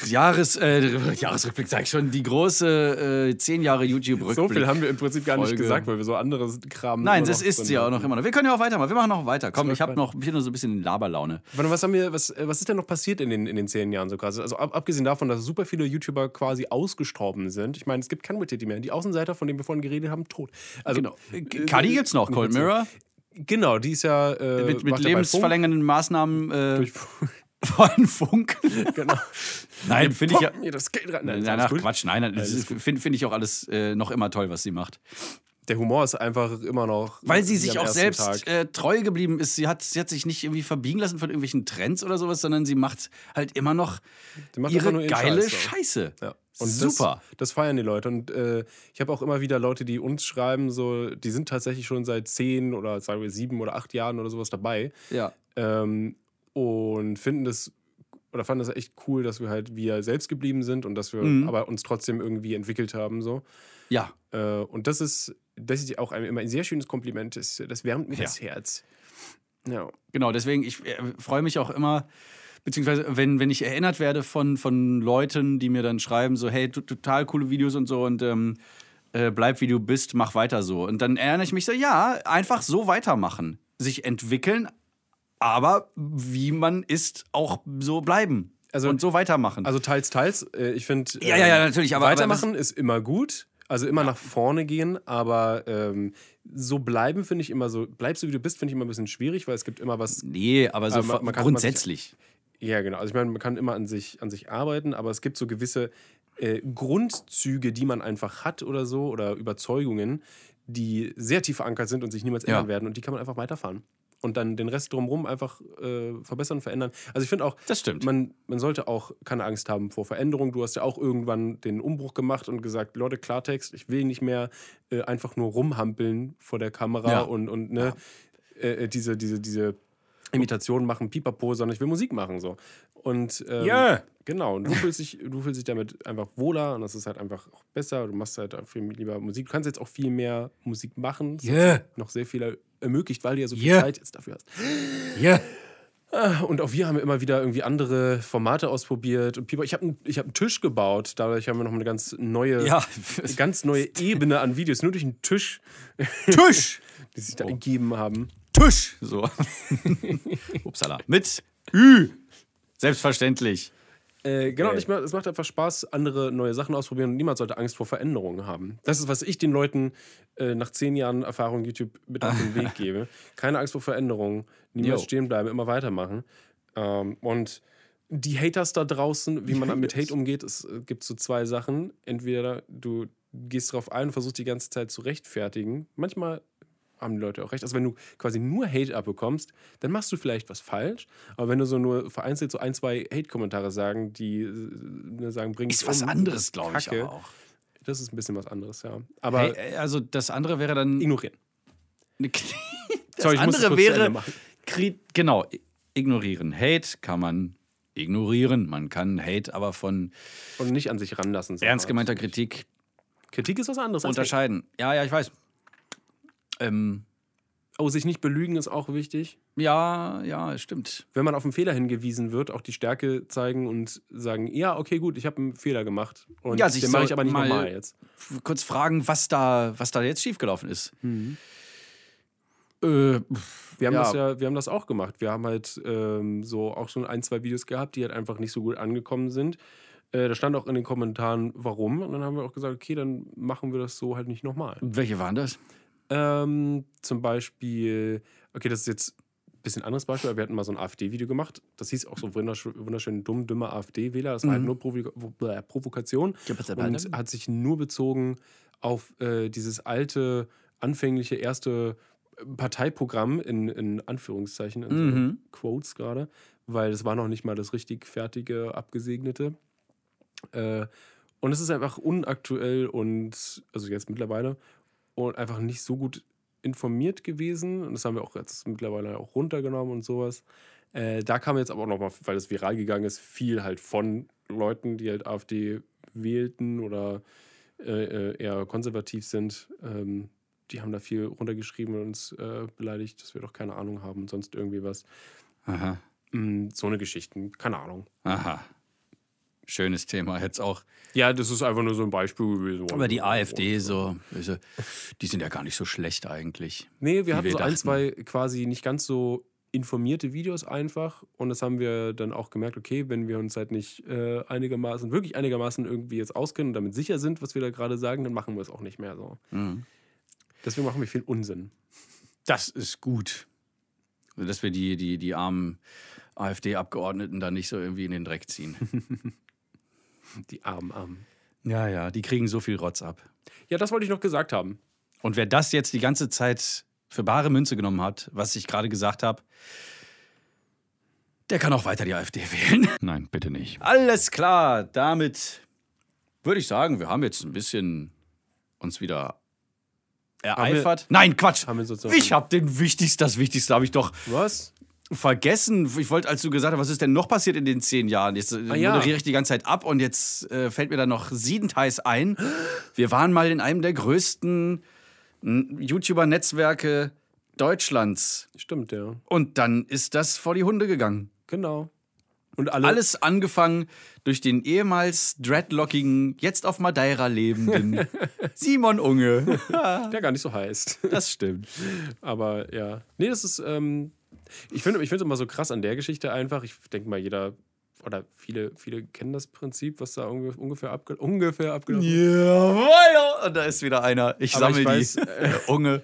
Jahres, äh, Jahresrückblick, sag ich schon, die große äh, 10 Jahre YouTube-Rückblick. So viel haben wir im Prinzip gar nicht Folge. gesagt, weil wir so anderes Kram. Nein, das ist sie ja auch noch immer noch. Wir können ja auch weitermachen. Wir machen noch weiter. Komm, ich habe noch, ich bin nur so ein bisschen in Laberlaune. Warte, was haben wir, was, äh, was ist denn noch passiert in den, in den zehn Jahren so quasi? Also ab, abgesehen davon, dass super viele YouTuber quasi ausgestorben sind. Ich meine, es gibt kein Witty mehr. Die Außenseiter, von denen wir vorhin geredet haben, tot. Also, Genau. Kadi gibt's noch, Cold Mirror. Genau, die ist ja äh, Mit, mit lebensverlängernden Maßnahmen äh, <laughs> Durch von Funk. <laughs> <laughs> Genau. Nein, finde ich ja. Das Geld rein. Nein, Nein. Quatsch, nein, nein, das Alles finde find ich auch alles äh, noch immer toll, was sie macht. Der Humor ist einfach immer noch. Weil sie sich auch selbst äh, treu geblieben ist. Sie hat, sie hat sich nicht irgendwie verbiegen lassen von irgendwelchen Trends oder sowas, sondern sie macht halt immer noch macht ihre geile Scheiß. Scheiße. Ja. Und Super. Das, das feiern die Leute. Und äh, ich habe auch immer wieder Leute, die uns schreiben, so, die sind tatsächlich schon seit zehn oder sagen wir sieben oder acht Jahren oder sowas dabei. Ja. Ähm, und finden das oder fanden das echt cool, dass wir halt wir selbst geblieben sind und dass wir Mhm. aber uns trotzdem irgendwie entwickelt haben. So. Ja. Äh, und das ist, das ist auch ein, immer ein sehr schönes Kompliment. Das, das wärmt mir Ja. das Herz. Ja. Genau, deswegen, ich äh, freue mich auch immer, beziehungsweise wenn, wenn ich erinnert werde von, von Leuten, die mir dann schreiben, so, hey, to- total coole Videos und so und ähm, äh, bleib wie du bist, mach weiter so. Und dann erinnere ich mich so, ja, einfach so weitermachen. Sich entwickeln, aber wie man ist, auch so bleiben. Also- und so weitermachen. Also teils, teils. Ich finde, Ja, ja, ja, natürlich, aber- aber weitermachen ist immer gut. Also immer nach vorne gehen, aber ähm, so bleiben finde ich immer so, bleibst du wie du bist, finde ich immer ein bisschen schwierig, weil es gibt immer was. nee, aber so Aber man- man grundsätzlich. Ja, genau. Also ich meine, man kann immer an sich, an sich arbeiten, aber es gibt so gewisse äh, Grundzüge, die man einfach hat oder so, oder Überzeugungen, die sehr tief verankert sind und sich niemals Ja. ändern werden und die kann man einfach weiterfahren. Und dann den Rest drumherum einfach äh, verbessern, verändern. Also ich finde auch, Das stimmt. man, man sollte auch keine Angst haben vor Veränderung. Du hast ja auch irgendwann den Umbruch gemacht und gesagt, Leute, Klartext, ich will nicht mehr äh, einfach nur rumhampeln vor der Kamera Ja. und, und ne, äh, diese, diese, diese Imitationen machen, Pipapo, sondern ich will Musik machen. So. Und ähm, Ja. genau, und du fühlst, dich, du fühlst dich damit einfach wohler und das ist halt einfach auch besser. Du machst halt viel lieber Musik. Du kannst jetzt auch viel mehr Musik machen. Das hat noch sehr viel ermöglicht, weil du ja so viel Ja. Zeit jetzt dafür hast. Ja. Ah, Und auch wir haben immer wieder irgendwie andere Formate ausprobiert. Und Pipa, ich habe ich hab einen Tisch gebaut. Dadurch haben wir noch eine ganz neue, Ja. eine ganz neue Ebene an Videos. Nur durch einen Tisch, Tisch! <laughs> die sich da ergeben haben. Tisch! So. <laughs> Upsala. Mit Ü. Selbstverständlich. Äh, genau, und ich, ma- es macht einfach Spaß, andere neue Sachen ausprobieren und niemand sollte Angst vor Veränderungen haben. Das ist, was ich den Leuten äh, nach zehn Jahren Erfahrung YouTube mit auf den Weg <laughs> gebe. Keine Angst vor Veränderungen, niemals stehen bleiben, immer weitermachen. Ähm, und die Haters da draußen, wie man mit <laughs> Hate umgeht, es äh, gibt so zwei Sachen. Entweder du gehst darauf ein und versuchst die ganze Zeit zu rechtfertigen. Manchmal haben die Leute auch recht. Also wenn du quasi nur Hate abbekommst, dann machst du vielleicht was falsch. Aber wenn du so nur vereinzelt so ein, zwei Hate-Kommentare sagen, die äh, ne, sagen, bring Ist was anderes, glaube ich auch. Das ist ein bisschen was anderes, ja. Aber Hey, also das andere wäre dann. ignorieren. <laughs> das Sorry, andere wäre. genau, ignorieren. Hate kann man ignorieren. Man kann Hate aber von Und nicht an sich ranlassen. ernst gemeinter Kritik Kritik ist was anderes. als Hate. unterscheiden. Ja, ja, ich weiß. Ähm, Oh, sich nicht belügen ist auch wichtig. ja, ja, stimmt. Wenn man auf einen Fehler hingewiesen wird, auch die Stärke zeigen und sagen, ja, okay, gut, ich habe einen Fehler gemacht. Und Ja, den mache ich aber nicht mal- nochmal jetzt. Kurz fragen, was da, was da jetzt schiefgelaufen ist. Mhm. Äh, Wir haben, Ja. Das ja, wir haben das auch gemacht. Wir haben halt ähm, so auch schon ein, zwei Videos gehabt, die halt einfach nicht so gut angekommen sind. Äh, da stand auch in den Kommentaren, warum. Und dann haben wir auch gesagt, okay, dann machen wir das so halt nicht nochmal. welche waren das? Ähm, zum Beispiel, okay, das ist jetzt ein bisschen anderes Beispiel, aber wir hatten mal so ein AfD-Video gemacht. Das hieß auch so wunderschön, wunderschön dumm, dümmer AfD-Wähler. Das war halt nur Provo äh, Provokation und hat sich nur bezogen auf äh, dieses alte, anfängliche erste Parteiprogramm in, in Anführungszeichen, in Mhm. Quotes gerade, weil es war noch nicht mal das richtig fertige, abgesegnete. Äh, und es ist einfach unaktuell und, also jetzt mittlerweile, und einfach nicht so gut informiert gewesen. Und das haben wir auch jetzt mittlerweile auch runtergenommen und sowas. Äh, da kam jetzt aber auch nochmal, weil es viral gegangen ist, viel halt von Leuten, die halt AfD wählten oder äh, äh, eher konservativ sind. Ähm, die haben da viel runtergeschrieben und uns äh, beleidigt, dass wir doch keine Ahnung haben und sonst irgendwie was. Aha. Mm, so eine Geschichten, keine Ahnung. Aha. Schönes Thema jetzt auch. Ja, das ist einfach nur so ein Beispiel gewesen. Aber die AfD, so, also, die sind ja gar nicht so schlecht eigentlich. Nee, wir hatten wir so ein, zwei quasi nicht ganz so informierte Videos einfach. Und das haben wir dann auch gemerkt, okay, wenn wir uns halt nicht äh, einigermaßen, wirklich einigermaßen irgendwie jetzt auskennen und damit sicher sind, was wir da gerade sagen, dann machen wir es auch nicht mehr so. Mhm. Deswegen machen wir viel Unsinn. Das ist gut. Dass wir die, die, die armen AfD-Abgeordneten da nicht so irgendwie in den Dreck ziehen. <laughs> Die armen, armen. ja, ja, die kriegen so viel Rotz ab. Ja, das wollte ich noch gesagt haben. Und wer das jetzt die ganze Zeit für bare Münze genommen hat, was ich gerade gesagt habe, der kann auch weiter die AfD wählen. <laughs> Nein, bitte nicht. Alles klar, damit würde ich sagen, wir haben jetzt ein bisschen uns wieder ereifert. Nein, Quatsch. Wir. Ich habe den wichtigsten, das Wichtigste habe ich doch Was? Vergessen. Ich wollte, als du gesagt hast, was ist denn noch passiert in den zehn Jahren? Jetzt äh, Ah, ja. moderiere ich die ganze Zeit ab und jetzt äh, fällt mir da noch siebenteils ein. Wir waren mal in einem der größten mm, YouTuber-Netzwerke Deutschlands. Stimmt, ja. Und dann ist das vor die Hunde gegangen. Genau. Und alle, Alles angefangen durch den ehemals dreadlockigen, jetzt auf Madeira lebenden <laughs> Simon Unge. der gar nicht so heißt. Das stimmt. Aber ja. Nee, das ist, ähm, ich finde ich es immer so krass an der Geschichte einfach. Ich denke mal, jeder oder viele, viele kennen das Prinzip, was da unge- ungefähr, abge ungefähr abgelaufen ist. Jawohl! Und da ist wieder einer. Ich Aber sammle ich weiß, die. <laughs> Der Unge.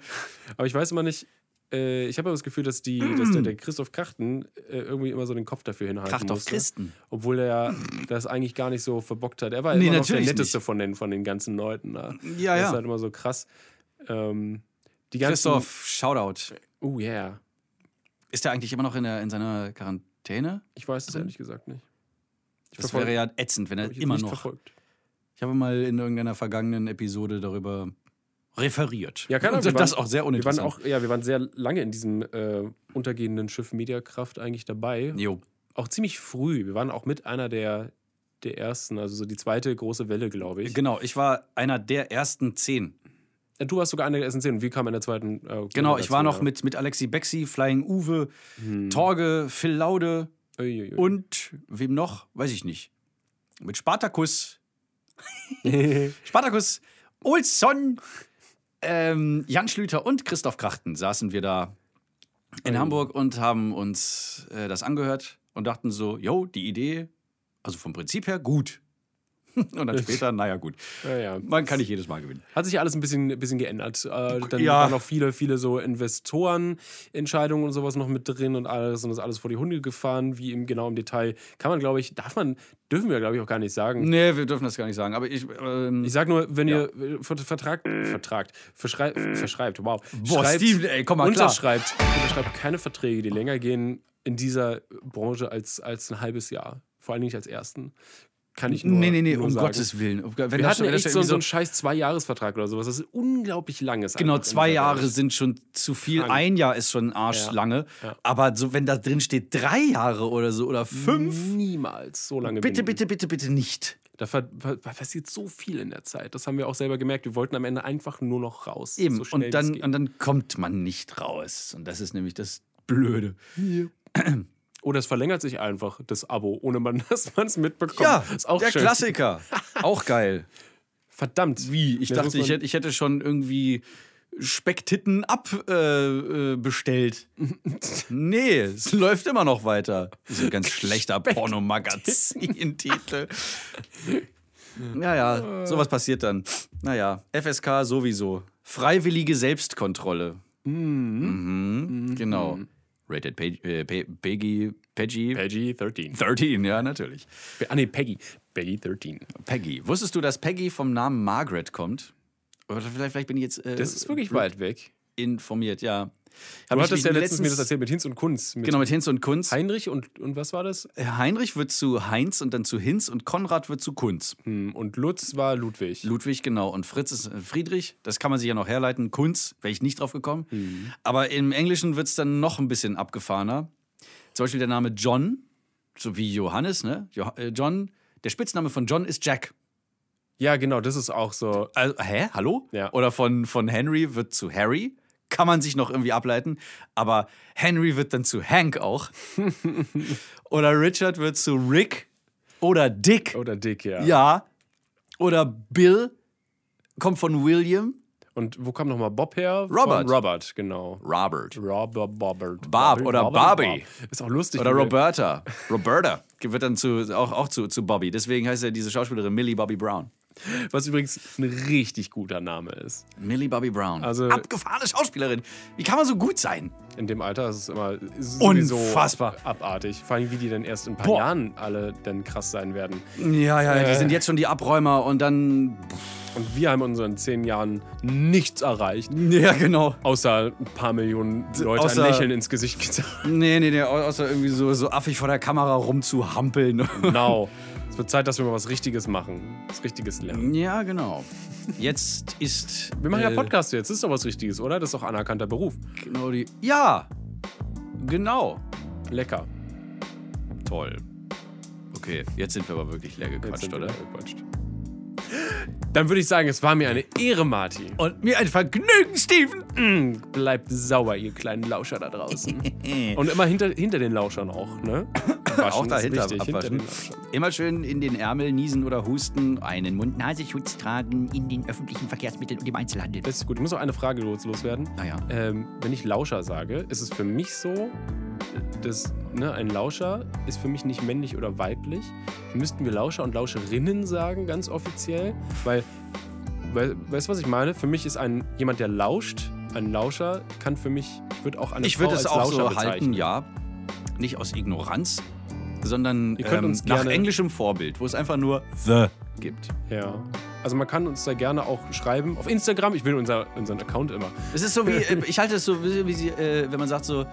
Aber ich weiß immer nicht, äh, ich habe aber das Gefühl, dass, die, dass der, der Christoph Krachten äh, irgendwie immer so den Kopf dafür hinhalten Kracht auf musste. Christen. Obwohl er das eigentlich gar nicht so verbockt hat. Er war Nee, immer noch der netteste nicht. von den, von den ganzen Leuten. Da. Ja, das ja. ist halt immer so krass. Ähm, die ganzen, Christoph, Shoutout. Oh yeah. Ist der eigentlich immer noch in, der, in seiner Quarantäne? Ich weiß es ehrlich gesagt nicht. Ich Das wäre ja ätzend, wenn er immer noch. verfolgt. Ich habe mal in irgendeiner vergangenen Episode darüber referiert. Ja, keine <laughs> Ahnung. Das waren- auch sehr Wir waren uninteressant. auch, ja, wir waren sehr lange in diesem äh, untergehenden Schiff Mediakraft eigentlich dabei. Jo. Auch ziemlich früh. Wir waren auch mit einer der, der ersten, also so die zweite große Welle, glaube ich. Genau, ich war einer der ersten zehn. Äh, Du warst sogar einer der ersten wir kamen in der zweiten. Äh, Genau, ich war noch ja. mit, mit Alexi Bexi, Flying Uwe, Torge, Phil Laude Uiuiui. und wem noch? Weiß ich nicht. Mit Spartacus. <laughs> Spartacus, Olsson, ähm, Jan Schlüter und Christoph Krachten saßen wir da in Hamburg und haben uns äh, das angehört und dachten so, yo, die Idee, also vom Prinzip her gut. <laughs> Und dann später, naja, gut. Ja, ja. Man kann nicht jedes Mal gewinnen. Hat sich ja alles ein bisschen, ein bisschen geändert. Äh, dann Ja. waren noch viele, viele so Investorenentscheidungen und sowas noch mit drin und alles und das alles vor die Hunde gefahren, wie im genau im Detail. Kann man, glaube ich, darf man, dürfen wir, glaube ich, auch gar nicht sagen. Nee, wir dürfen das gar nicht sagen. Aber ich. Ähm, Ich sag nur, wenn ihr äh, Ver- Vertrag, vertragt, verschrei verschreibt, wow. Boah, schreibt, Steven, ey, komm mal klar. unterschreibt, unterschreibt keine Verträge, die länger gehen in dieser Branche als, als ein halbes Jahr. Vor allen Dingen nicht als ersten. Kann ich nur nee, nee, nee, um sagen. Gottes Willen. Wenn Wir das- hatten wenn das echt so, so einen scheiß Zwei-Jahres-Vertrag oder sowas. Das ist unglaublich lang ist. Genau, zwei Jahre Welt. sind schon zu viel. Krank. Ein Jahr ist schon arschlange. Ja. Aber so, wenn da drin steht drei Jahre oder so oder fünf, Niemals so lange. bitte, bitte, bitte, bitte nicht. Da passiert so viel in der Zeit. Das haben wir auch selber gemerkt. Wir wollten am Ende einfach nur noch raus. Eben. So und, dann, und dann kommt man nicht raus. Und das ist nämlich das Blöde. <clears throat> Oder es verlängert sich einfach, das Abo, ohne man, <laughs> dass man es mitbekommt. Ja, ist auch der schön. Klassiker. <laughs> auch geil. Verdammt. Wie? Ich muss dachte, ich hätte, ich hätte schon irgendwie Specktitten abbestellt. Äh, bestellt. <laughs> nee, es läuft immer noch weiter. Das ist ein ganz schlechter Pornomagazin-Titel. Naja, sowas passiert dann. Naja, FSK sowieso. Freiwillige Selbstkontrolle. Mhm. Genau. Rated Peg- äh, Pe- Peggy, Peggy, Peggy 13. 13, ja, natürlich. Ah, nee, Peggy. Peggy 13. Peggy. Wusstest du, dass Peggy vom Namen Margaret kommt? Oder vielleicht, vielleicht bin ich jetzt äh, Das ist wirklich weit weg. informiert, ja. Du Hab hattest ja letztens mir das erzählt mit Hinz und Kunz. Mit Genau, mit Hinz und Kunz. Heinrich und, und was war das? Heinrich wird zu Heinz und dann zu Hinz und Konrad wird zu Kunz. Hm, Und Lutz war Ludwig. Ludwig, genau. Und Fritz ist äh, Friedrich. Das kann man sich ja noch herleiten. Kunz, wäre ich nicht drauf gekommen. Mhm. Aber im Englischen wird es dann noch ein bisschen abgefahrener. Zum Beispiel der Name John, so wie Johannes, ne? Äh, John, der Spitzname von John ist Jack. Ja, genau, das ist auch so. Also, hä? Hallo? Ja. Oder von, von Henry wird zu Harry. Kann man sich noch irgendwie ableiten. Aber Henry wird dann zu Hank auch. <laughs> Oder Richard wird zu Rick. Oder Dick. Oder Dick, ja. Ja. Oder Bill kommt von William. Und wo kam nochmal Bob her? Robert. Von Robert, genau. Robert. Robert, Bobbert. Bob oder Robert, Bobby. Bob. Ist auch lustig. Oder Roberta. Roberta wird dann zu, auch, auch zu, zu Bobby. Deswegen heißt ja diese Schauspielerin Millie Bobby Brown. <laughs> Was übrigens ein richtig guter Name ist. Millie Bobby Brown. Also- Abgefahrene Schauspielerin. Wie kann man so gut sein? In dem Alter ist es immer Unfassbar. abartig. Vor allem, wie die dann erst in ein paar Boah. Jahren alle dann krass sein werden. Ja, ja, die Äh. sind jetzt schon die Abräumer und dann. Und wir haben in unseren zehn Jahren nichts erreicht. Ja, genau. Außer ein paar Millionen Leute Außer- ein Lächeln ins Gesicht gezeigt. Nee, nee, nee, au- außer irgendwie so, so affig vor der Kamera rumzuhampeln. <laughs> Genau. Es wird Zeit, dass wir mal was Richtiges machen. Was Richtiges lernen. ja, genau. Jetzt ist. Wir machen ja äh, Podcast jetzt. Das ist doch was Richtiges, oder? Das ist doch anerkannter Beruf. Genau die. Ja! Genau. Lecker. Toll. Okay, jetzt sind wir aber wirklich leer gequatscht, oder? da gequatscht. Dann würde ich sagen, es war mir eine Ehre, Martin. Und mir ein Vergnügen, Steven! Mm, bleibt sauer, ihr kleinen Lauscher da draußen. <laughs> Und immer hinter, hinter den Lauschern auch, ne? abwaschen. Auch dahinter ist wichtig. abwaschen. Hinter. Immer schön in den Ärmel niesen oder husten. Einen Mund-Nasenschutz tragen in den öffentlichen Verkehrsmitteln und im Einzelhandel. Das ist gut. Ich muss noch eine Frage los, loswerden. Naja. Ähm, wenn ich Lauscher sage, ist es für mich so, dass ne, ein Lauscher ist für mich nicht männlich oder weiblich. Müssten wir Lauscher und Lauscherinnen sagen, ganz offiziell? Weil, weil weißt du, was ich meine? Für mich ist ein jemand, der lauscht, ein Lauscher, kann für mich, ich würde auch eine Ich Frau würde es auch Lauscher so bezeichnen. halten, ja. Nicht aus Ignoranz, sondern Ihr könnt ähm, uns nach englischem Vorbild, wo es einfach nur The gibt. Ja. Also man kann uns da gerne auch schreiben. Auf Instagram, ich will unser, unseren Account immer. Es ist so wie, <laughs> äh, ich halte es so, wie, wie sie, äh, wenn man sagt so,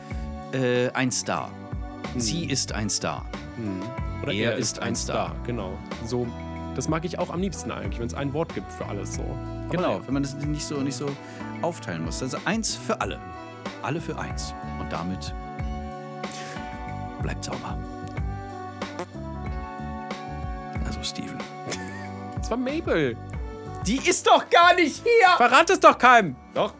äh, ein Star. Sie ist ein Star. Hm. Oder Er ist ein Star. Genau. So, das mag ich auch am liebsten eigentlich, wenn es ein Wort gibt für alles so. Aber Genau, ja. wenn man das nicht so, nicht so aufteilen muss. Also eins für alle. Alle für eins. Und damit bleibt sauber. Also Steven. Das war Mabel. Die ist doch gar nicht hier! Verrat es doch keinem. Doch.